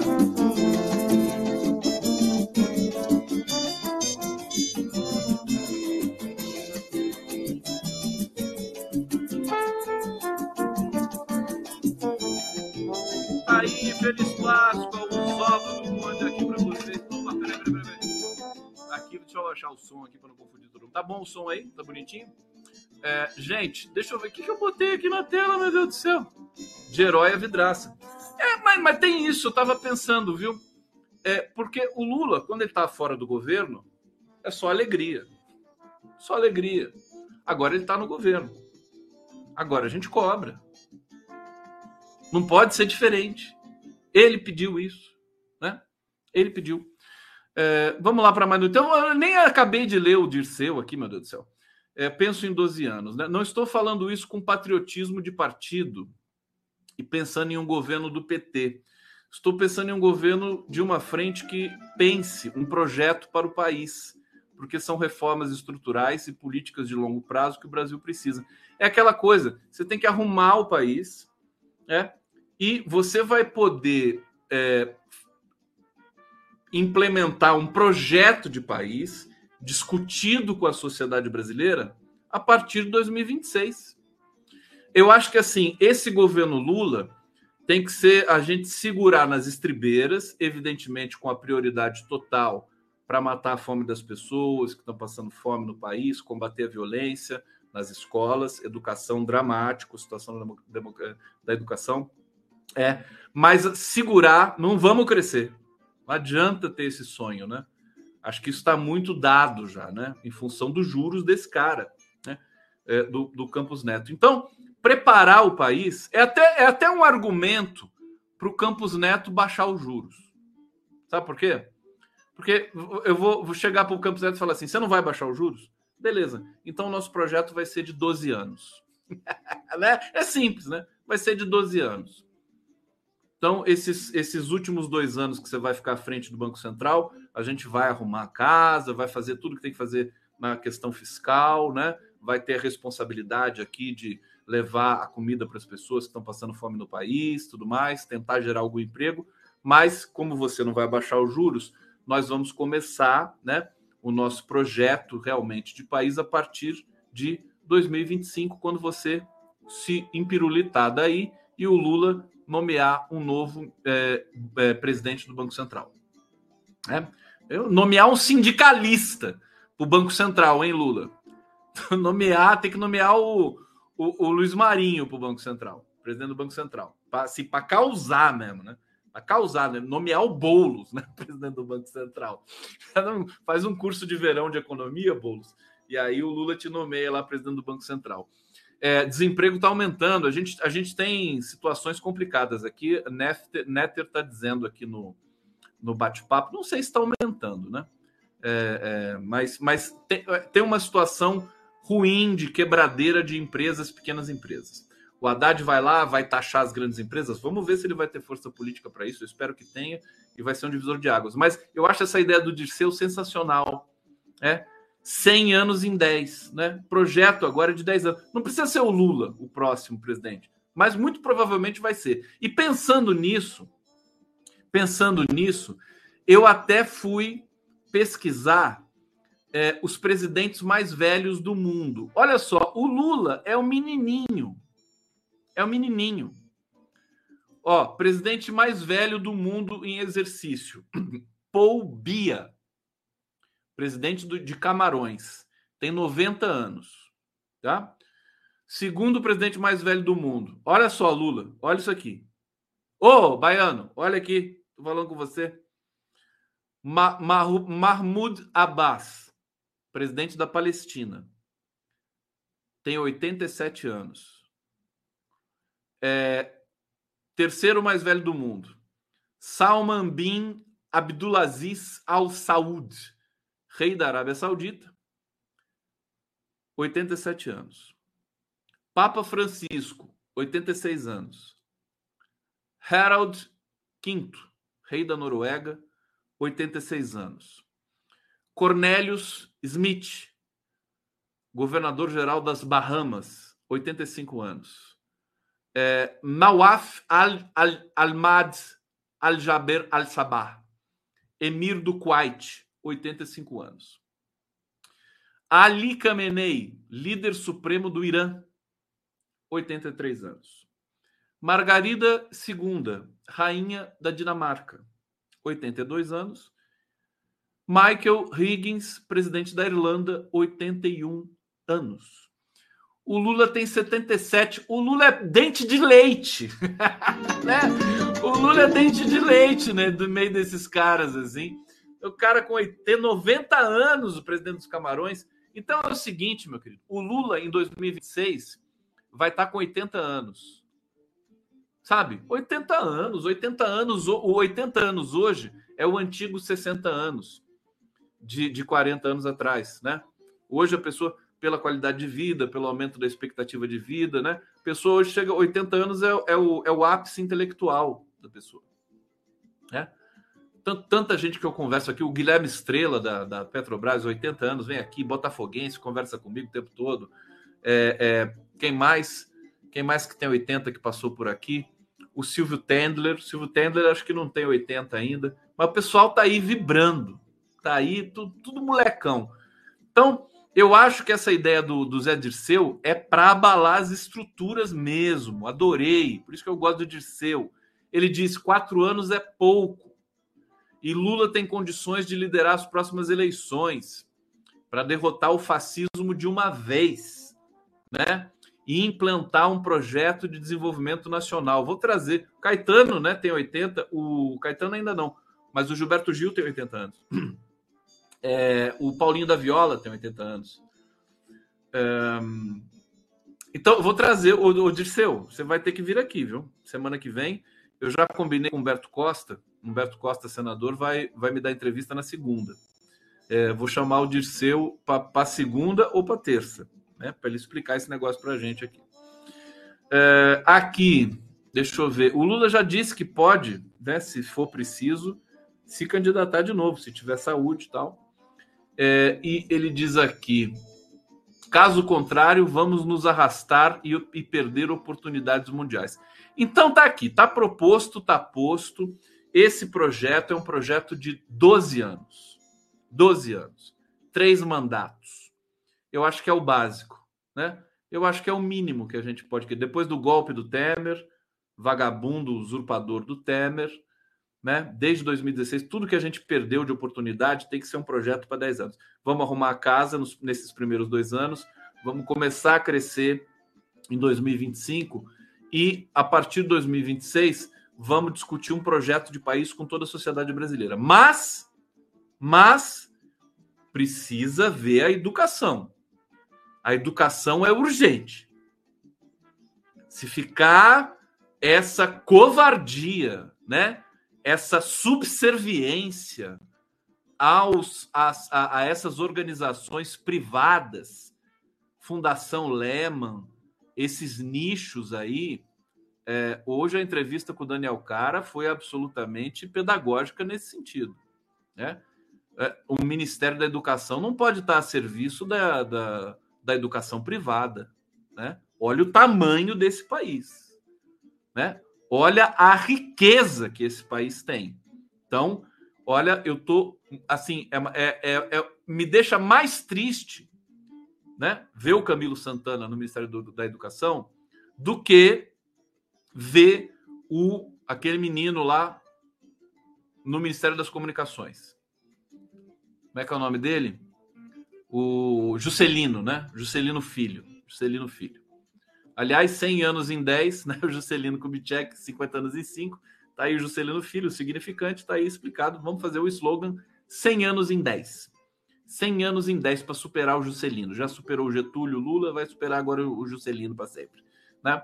aí, feliz Páscoa, um salve do mundo aqui para vocês. Opa, peraí, peraí, peraí. Aqui, deixa eu achar o som aqui para não confundir tudo. Tá bom o som aí? Tá bonitinho? É, gente, deixa eu ver o que, que eu botei aqui na tela, meu Deus do céu. De herói a vidraça. É, mas, mas tem isso, eu tava pensando, viu? É, porque o Lula, quando ele tá fora do governo, é só alegria. Só alegria. Agora ele tá no governo. Agora a gente cobra. Não pode ser diferente. Ele pediu isso, né? Ele pediu. É, vamos lá para mais. Então, eu nem acabei de ler o Dirceu aqui, meu Deus do céu. É, penso em 12 anos. Né? Não estou falando isso com patriotismo de partido e pensando em um governo do PT. Estou pensando em um governo de uma frente que pense um projeto para o país, porque são reformas estruturais e políticas de longo prazo que o Brasil precisa. É aquela coisa: você tem que arrumar o país, né? e você vai poder é, implementar um projeto de país discutido com a sociedade brasileira a partir de 2026. Eu acho que assim, esse governo Lula tem que ser a gente segurar nas estribeiras, evidentemente com a prioridade total para matar a fome das pessoas que estão passando fome no país, combater a violência nas escolas, educação dramático, situação da educação é, mas segurar, não vamos crescer. Não adianta ter esse sonho, né? Acho que isso está muito dado já, né? Em função dos juros desse cara, né? É, do, do Campos Neto. Então, preparar o país é até, é até um argumento para o Campos Neto baixar os juros. Sabe por quê? Porque eu vou, vou chegar para o Campos Neto e falar assim: você não vai baixar os juros? Beleza. Então o nosso projeto vai ser de 12 anos. né? É simples, né? Vai ser de 12 anos. Então, esses, esses últimos dois anos que você vai ficar à frente do Banco Central, a gente vai arrumar a casa, vai fazer tudo que tem que fazer na questão fiscal, né? Vai ter a responsabilidade aqui de levar a comida para as pessoas que estão passando fome no país, tudo mais, tentar gerar algum emprego. Mas, como você não vai baixar os juros, nós vamos começar, né? O nosso projeto realmente de país a partir de 2025, quando você se empirulitar daí e o Lula nomear um novo é, é, presidente do Banco Central. É? Eu, nomear um sindicalista para o Banco Central, hein, Lula? nomear, tem que nomear o, o, o Luiz Marinho para o Banco Central, presidente do Banco Central. Para assim, causar mesmo, né? Para causar, né? nomear o Boulos, né? presidente do Banco Central. Faz um curso de verão de economia, Boulos, e aí o Lula te nomeia lá presidente do Banco Central. É, desemprego está aumentando. A gente, a gente tem situações complicadas aqui. Netter está dizendo aqui no, no bate-papo, não sei se está aumentando, né? É, é, mas mas tem, tem uma situação ruim de quebradeira de empresas, pequenas empresas. O Haddad vai lá, vai taxar as grandes empresas. Vamos ver se ele vai ter força política para isso. Eu espero que tenha e vai ser um divisor de águas. Mas eu acho essa ideia do Dirceu sensacional. É, 100 anos em 10, né? Projeto agora de 10 anos. Não precisa ser o Lula o próximo presidente, mas muito provavelmente vai ser. E pensando nisso, pensando nisso, eu até fui pesquisar é, os presidentes mais velhos do mundo. Olha só, o Lula é o menininho. É o menininho. Ó, presidente mais velho do mundo em exercício. Paul Bia presidente do, de Camarões, tem 90 anos, tá? Segundo presidente mais velho do mundo. Olha só, Lula, olha isso aqui. Ô, baiano, olha aqui, tô falando com você. Ma Mahmoud Abbas, presidente da Palestina, tem 87 anos. É, terceiro mais velho do mundo. Salman bin Abdulaziz Al Saud, rei da Arábia Saudita, 87 anos. Papa Francisco, 86 anos. Harold V, rei da Noruega, 86 anos. Cornelius Smith, governador-geral das Bahamas, 85 anos. É, Nawaf Al-Almad Al Al-Jaber Al-Sabah, emir do Kuwait, 85 anos. Ali Khamenei, líder supremo do Irã, 83 anos. Margarida II, rainha da Dinamarca, 82 anos. Michael Higgins, presidente da Irlanda, 81 anos. O Lula tem 77. O Lula é dente de leite. né? O Lula é dente de leite, né? Do meio desses caras, assim. O cara com 80, 90 anos, o presidente dos Camarões. Então é o seguinte, meu querido. O Lula, em 2026, vai estar com 80 anos. Sabe? 80 anos. 80 anos. O 80 anos hoje é o antigo 60 anos de, de 40 anos atrás, né? Hoje a pessoa, pela qualidade de vida, pelo aumento da expectativa de vida, né? A pessoa hoje chega a 80 anos, é, é, o, é o ápice intelectual da pessoa. Né? Tanta gente que eu converso aqui, o Guilherme Estrela, da, da Petrobras, 80 anos, vem aqui, botafoguense, conversa comigo o tempo todo. É, é, quem mais quem mais que tem 80 que passou por aqui? O Silvio Tendler. O Silvio Tendler acho que não tem 80 ainda, mas o pessoal tá aí vibrando tá aí, tudo, tudo molecão. Então, eu acho que essa ideia do, do Zé Dirceu é para abalar as estruturas mesmo. Adorei, por isso que eu gosto do Dirceu. Ele diz: quatro anos é pouco. E Lula tem condições de liderar as próximas eleições para derrotar o fascismo de uma vez, né? E implantar um projeto de desenvolvimento nacional. Vou trazer. O Caetano, né, tem 80, o Caetano ainda não, mas o Gilberto Gil tem 80 anos. É, o Paulinho da Viola tem 80 anos. É, então, vou trazer o, o Dirceu. Você vai ter que vir aqui, viu? Semana que vem. Eu já combinei com o Humberto Costa. Humberto Costa, senador, vai, vai me dar entrevista na segunda. É, vou chamar o Dirceu para segunda ou para terça, né? Para ele explicar esse negócio para a gente aqui. É, aqui, deixa eu ver. O Lula já disse que pode, né, se for preciso, se candidatar de novo, se tiver saúde e tal. É, e ele diz aqui: caso contrário, vamos nos arrastar e, e perder oportunidades mundiais. Então tá aqui, tá proposto, tá posto. Esse projeto é um projeto de 12 anos. 12 anos. Três mandatos. Eu acho que é o básico, né? Eu acho que é o mínimo que a gente pode. Depois do golpe do Temer, vagabundo usurpador do Temer, né? Desde 2016, tudo que a gente perdeu de oportunidade tem que ser um projeto para 10 anos. Vamos arrumar a casa nos, nesses primeiros dois anos, vamos começar a crescer em 2025 e a partir de 2026 vamos discutir um projeto de país com toda a sociedade brasileira. Mas, mas precisa ver a educação. A educação é urgente. Se ficar essa covardia, né? essa subserviência aos, a, a, a essas organizações privadas, Fundação Lehman, esses nichos aí. É, hoje a entrevista com o Daniel Cara foi absolutamente pedagógica nesse sentido. Né? É, o Ministério da Educação não pode estar a serviço da, da, da educação privada. Né? Olha o tamanho desse país. Né? Olha a riqueza que esse país tem. Então, olha, eu tô assim, é, é, é, é, me deixa mais triste, né? Ver o Camilo Santana no Ministério do, da Educação do que ver o aquele menino lá no Ministério das Comunicações. Como é que é o nome dele? O Juscelino, né? Juscelino Filho. Juscelino Filho. Aliás, 100 anos em 10, né? O Juscelino Kubitschek, 50 anos em 5. Tá aí o Juscelino Filho, significante, tá aí explicado. Vamos fazer o slogan 100 anos em 10. 100 anos em 10 para superar o Juscelino. Já superou o Getúlio, Lula, vai superar agora o Juscelino para sempre, né?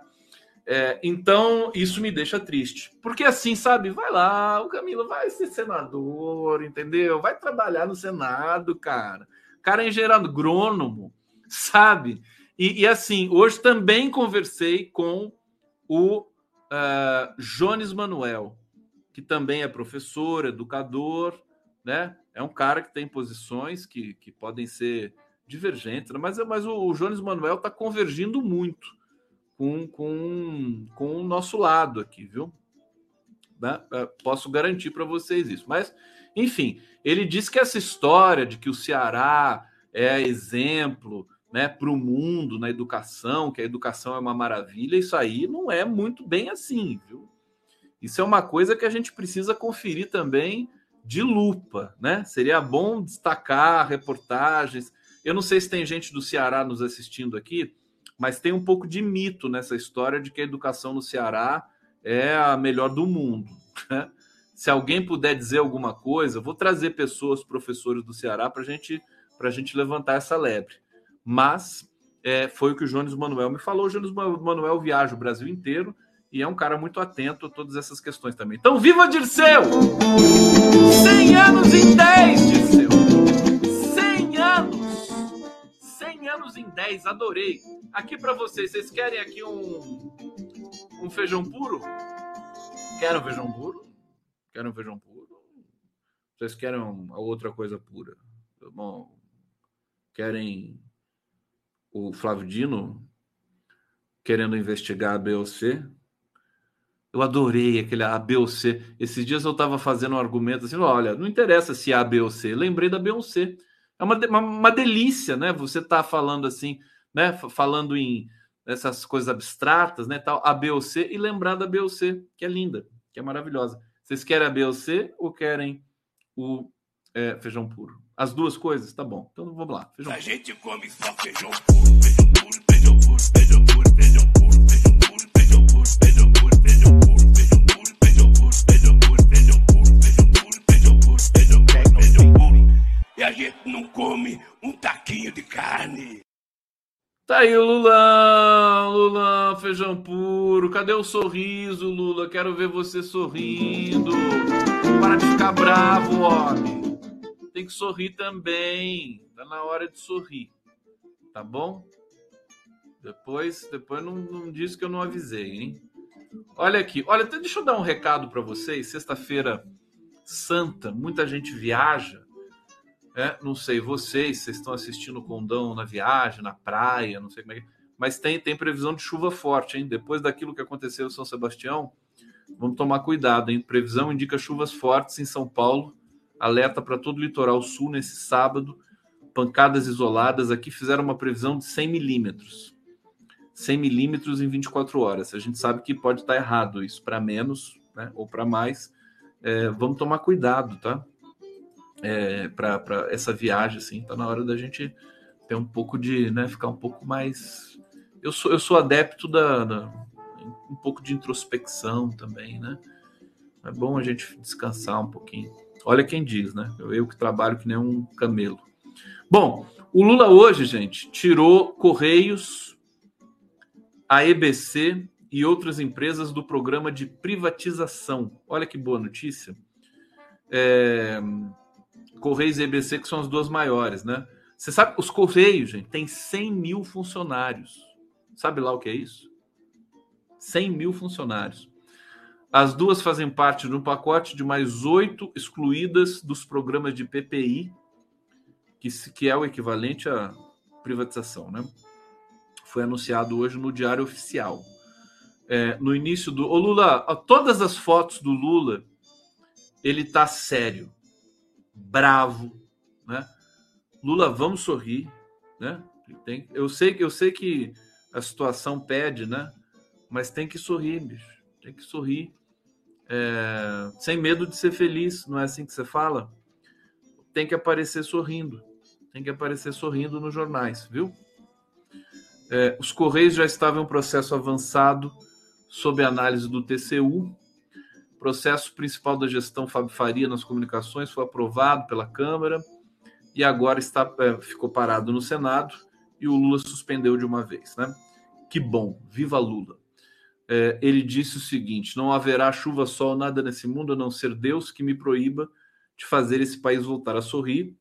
É, então, isso me deixa triste. Porque assim, sabe, vai lá, o Camilo vai ser senador, entendeu? Vai trabalhar no Senado, cara. Cara é engenheiro agrônomo, sabe? E, e, assim, hoje também conversei com o uh, Jones Manuel, que também é professor, educador, né? É um cara que tem posições que, que podem ser divergentes, mas, mas o, o Jones Manuel está convergindo muito com, com, com o nosso lado aqui, viu? Né? É, posso garantir para vocês isso. Mas, enfim, ele diz que essa história de que o Ceará é exemplo né, para o mundo na educação, que a educação é uma maravilha, isso aí não é muito bem assim, viu? Isso é uma coisa que a gente precisa conferir também de lupa, né? Seria bom destacar reportagens. Eu não sei se tem gente do Ceará nos assistindo aqui, mas tem um pouco de mito nessa história de que a educação no Ceará é a melhor do mundo. Né? Se alguém puder dizer alguma coisa, vou trazer pessoas, professores do Ceará, para gente, a gente levantar essa lebre mas é, foi o que o Jones Manuel me falou. O Jones Manuel viaja o Brasil inteiro e é um cara muito atento a todas essas questões também. Então, viva Dirceu! 100 anos em 10, Dirceu! 10, adorei. Aqui para vocês, vocês querem aqui um, um feijão puro? Querem um feijão puro? Querem um feijão puro? Vocês querem outra coisa pura? Tá bom, querem o Flávio Dino querendo investigar a BOC. Eu adorei aquele A, B ou C. Esses dias eu estava fazendo um argumento assim: olha, não interessa se é A, B ou C. Lembrei da Beyoncé. É uma, uma, uma delícia, né? Você tá falando assim, né? Falando em essas coisas abstratas, né? Tal, A, B ou C e lembrar da BOC, que é linda, que é maravilhosa. Vocês querem a BOC ou querem o é, feijão puro? As duas coisas? Tá bom. Então vamos lá. Feijão a puro. gente come só feijão puro, feijão puro, feijão puro, feijão puro, a gente não come um taquinho de carne. Tá aí o Lula, Lula, feijão puro. Cadê o sorriso, Lula? Quero ver você sorrindo. Para de ficar bravo, homem tem que sorrir também. Tá na hora de sorrir. Tá bom? Depois, depois não, não diz que eu não avisei, hein? Olha aqui, olha, deixa eu dar um recado para vocês. Sexta-feira santa, muita gente viaja. É, não sei vocês, vocês estão assistindo o condão na viagem, na praia, não sei como é que. Mas tem, tem previsão de chuva forte, hein? Depois daquilo que aconteceu em São Sebastião, vamos tomar cuidado, hein? Previsão indica chuvas fortes em São Paulo alerta para todo o litoral sul nesse sábado. Pancadas isoladas aqui fizeram uma previsão de 100 milímetros. 100 milímetros em 24 horas. A gente sabe que pode estar errado isso para menos né, ou para mais. É, vamos tomar cuidado, tá? É, para essa viagem, assim, tá na hora da gente ter um pouco de, né, ficar um pouco mais. Eu sou, eu sou adepto da, da um pouco de introspecção também, né? É bom a gente descansar um pouquinho. Olha quem diz, né? Eu que trabalho que nem um camelo. Bom, o Lula hoje, gente, tirou Correios, a EBC e outras empresas do programa de privatização. Olha que boa notícia. É... Correios e EBC, que são as duas maiores, né? Você sabe, os Correios, gente, tem 100 mil funcionários. Sabe lá o que é isso? 100 mil funcionários. As duas fazem parte de um pacote de mais oito excluídas dos programas de PPI, que, que é o equivalente à privatização, né? Foi anunciado hoje no Diário Oficial. É, no início do. Ô Lula, todas as fotos do Lula, ele tá sério, bravo, né? Lula, vamos sorrir, né? Tem, eu sei que eu sei que a situação pede, né? Mas tem que sorrir, bicho. Tem que sorrir é, sem medo de ser feliz, não é assim que você fala? Tem que aparecer sorrindo, tem que aparecer sorrindo nos jornais, viu? É, os Correios já estavam em um processo avançado sob análise do TCU. Processo principal da gestão Fábio Faria nas comunicações foi aprovado pela Câmara e agora está, é, ficou parado no Senado e o Lula suspendeu de uma vez, né? Que bom, viva Lula! é, ele disse o seguinte: Não haverá chuva, sol, nada nesse mundo a não ser Deus que me proíba de fazer esse país voltar a sorrir.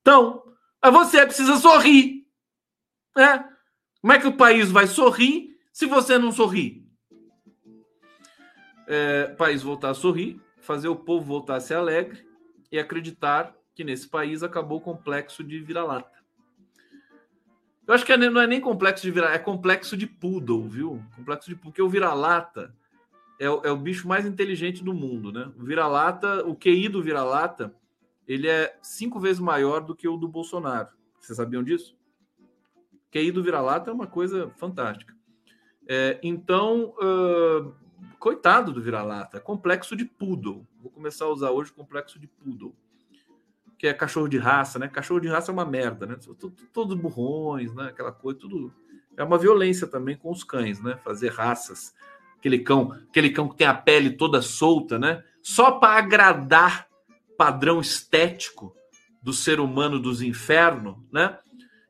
Então, você precisa sorrir. Né? Como é que o país vai sorrir se você não sorrir? É, país voltar a sorrir, fazer o povo voltar a ser alegre e acreditar que nesse país acabou o complexo de vira-lata. Eu acho que é não é nem complexo de virar, é complexo de poodle, viu? Complexo de porque o vira-lata é, o, é o bicho mais inteligente do mundo, né? O vira-lata, o QI do vira-lata, ele é cinco vezes maior do que o do Bolsonaro. Vocês sabiam disso? QI do vira-lata é uma coisa fantástica. É, então, uh, coitado do vira-lata, complexo de poodle. Vou começar a usar hoje complexo de poodle, que é cachorro de raça, né? Cachorro de raça é uma merda, né? Todos burrões, né? Aquela coisa, tudo. É uma violência também com os cães, né? Fazer raças. Aquele cão, aquele cão que tem a pele toda solta, né? Só para agradar padrão estético do ser humano dos infernos, né?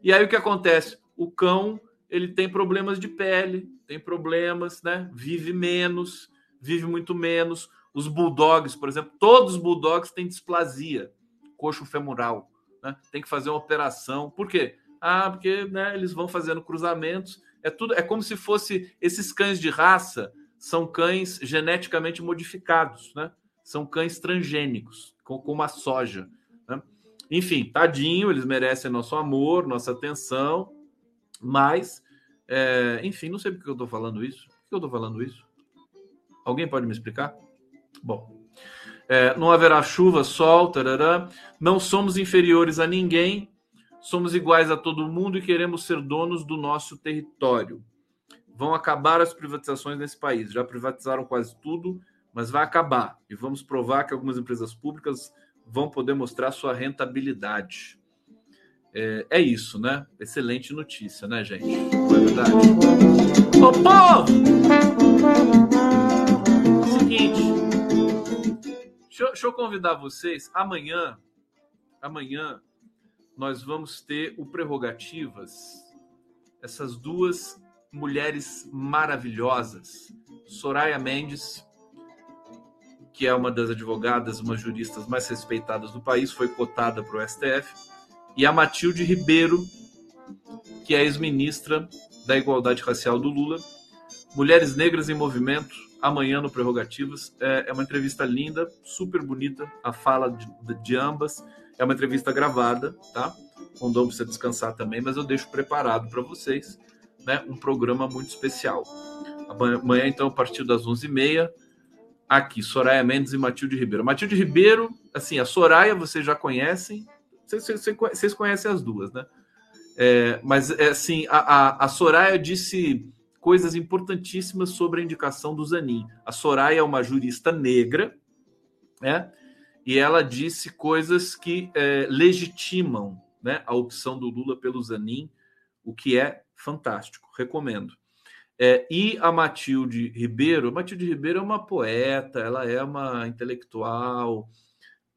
E aí o que acontece? O cão ele tem problemas de pele, tem problemas, né? Vive menos, vive muito menos. Os bulldogs, por exemplo, todos os bulldogs têm displasia coxo femoral, né? Tem que fazer uma operação. Por quê? Ah, porque né, eles vão fazendo cruzamentos. É tudo, é como se fosse esses cães de raça são cães geneticamente modificados, né? São cães transgênicos, como a soja. Né? Enfim, tadinho, eles merecem nosso amor, nossa atenção, mas, é, enfim, não sei por que eu estou falando isso. Por que eu estou falando isso? Alguém pode me explicar? Bom, é, não haverá chuva, sol, tarará. não somos inferiores a ninguém, somos iguais a todo mundo e queremos ser donos do nosso território. Vão acabar as privatizações nesse país. Já privatizaram quase tudo, mas vai acabar. E vamos provar que algumas empresas públicas vão poder mostrar sua rentabilidade. É, é isso, né? Excelente notícia, né, gente? Não é verdade? Ô, povo! Seguinte, deixa, deixa eu convidar vocês. Amanhã, amanhã, nós vamos ter o Prerrogativas. Essas duas mulheres maravilhosas. Soraya Mendes que é uma das advogadas, uma juristas mais respeitadas do país, foi cotada para o STF, e a Matilde Ribeiro, que é ex-ministra da Igualdade Racial do Lula. Mulheres Negras em Movimento, amanhã no Prerrogativas. É, é uma entrevista linda, super bonita, a fala de, de ambas. É uma entrevista gravada, tá? Com dom para você descansar também, mas eu deixo preparado para vocês né, um programa muito especial. Amanhã, então, a partir das 11h30, aqui, Soraya Mendes e Matilde Ribeiro. Matilde Ribeiro, assim, a Soraya vocês já conhecem, vocês, conhecem as duas, né? É, mas, é, assim, a, a, a, Soraya disse coisas importantíssimas sobre a indicação do Zanin. A Soraya é uma jurista negra, né? E ela disse coisas que é, legitimam né, a opção do Lula pelo Zanin, o que é fantástico. Recomendo. É, e a Matilde Ribeiro, a Matilde Ribeiro é uma poeta, ela é uma intelectual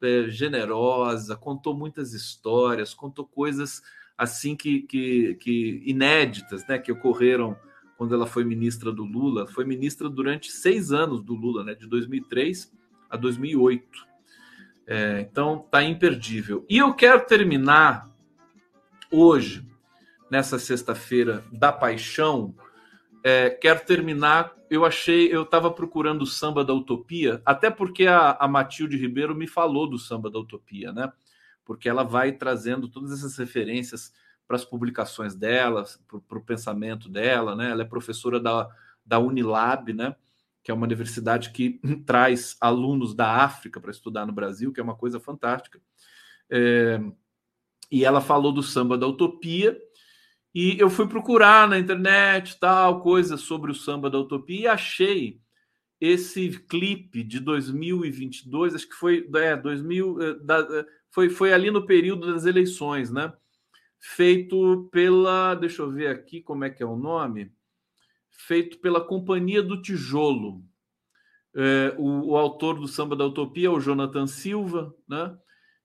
é, generosa, contou muitas histórias, contou coisas assim que, que, que inéditas, né, que ocorreram quando ela foi ministra do Lula. Foi ministra durante seis anos do Lula, né, de 2003 a 2008. É, então tá imperdível. E eu quero terminar hoje, nessa sexta-feira da paixão, é, quero terminar. Eu achei, eu estava procurando o samba da utopia, até porque a, a Matilde Ribeiro me falou do samba da utopia, né? Porque ela vai trazendo todas essas referências para as publicações dela, para o pensamento dela, né? Ela é professora da, da Unilab, né? Que é uma universidade que traz alunos da África para estudar no Brasil, que é uma coisa fantástica. É, e ela falou do samba da utopia e eu fui procurar na internet tal coisa sobre o samba da utopia e achei esse clipe de 2022, acho que foi é, 2000, é, da, é, foi, foi ali no período das eleições, né? Feito pela, deixa eu ver aqui como é que é o nome, feito pela Companhia do Tijolo. É, o, o, autor do Samba da Utopia é o Jonathan Silva, né?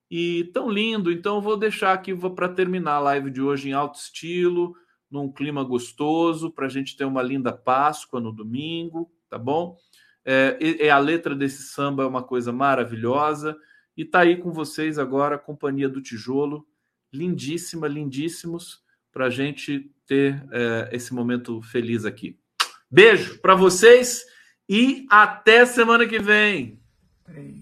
E tão lindo, então vou deixar aqui para terminar a live de hoje em alto estilo, num clima gostoso, para a gente ter uma linda Páscoa no domingo, tá bom? É, é, a letra desse samba é uma coisa maravilhosa. E tá aí com vocês agora a Companhia do Tijolo, lindíssima, lindíssimos, para a gente ter é, esse momento feliz aqui. Beijo para vocês e até semana que vem. 3,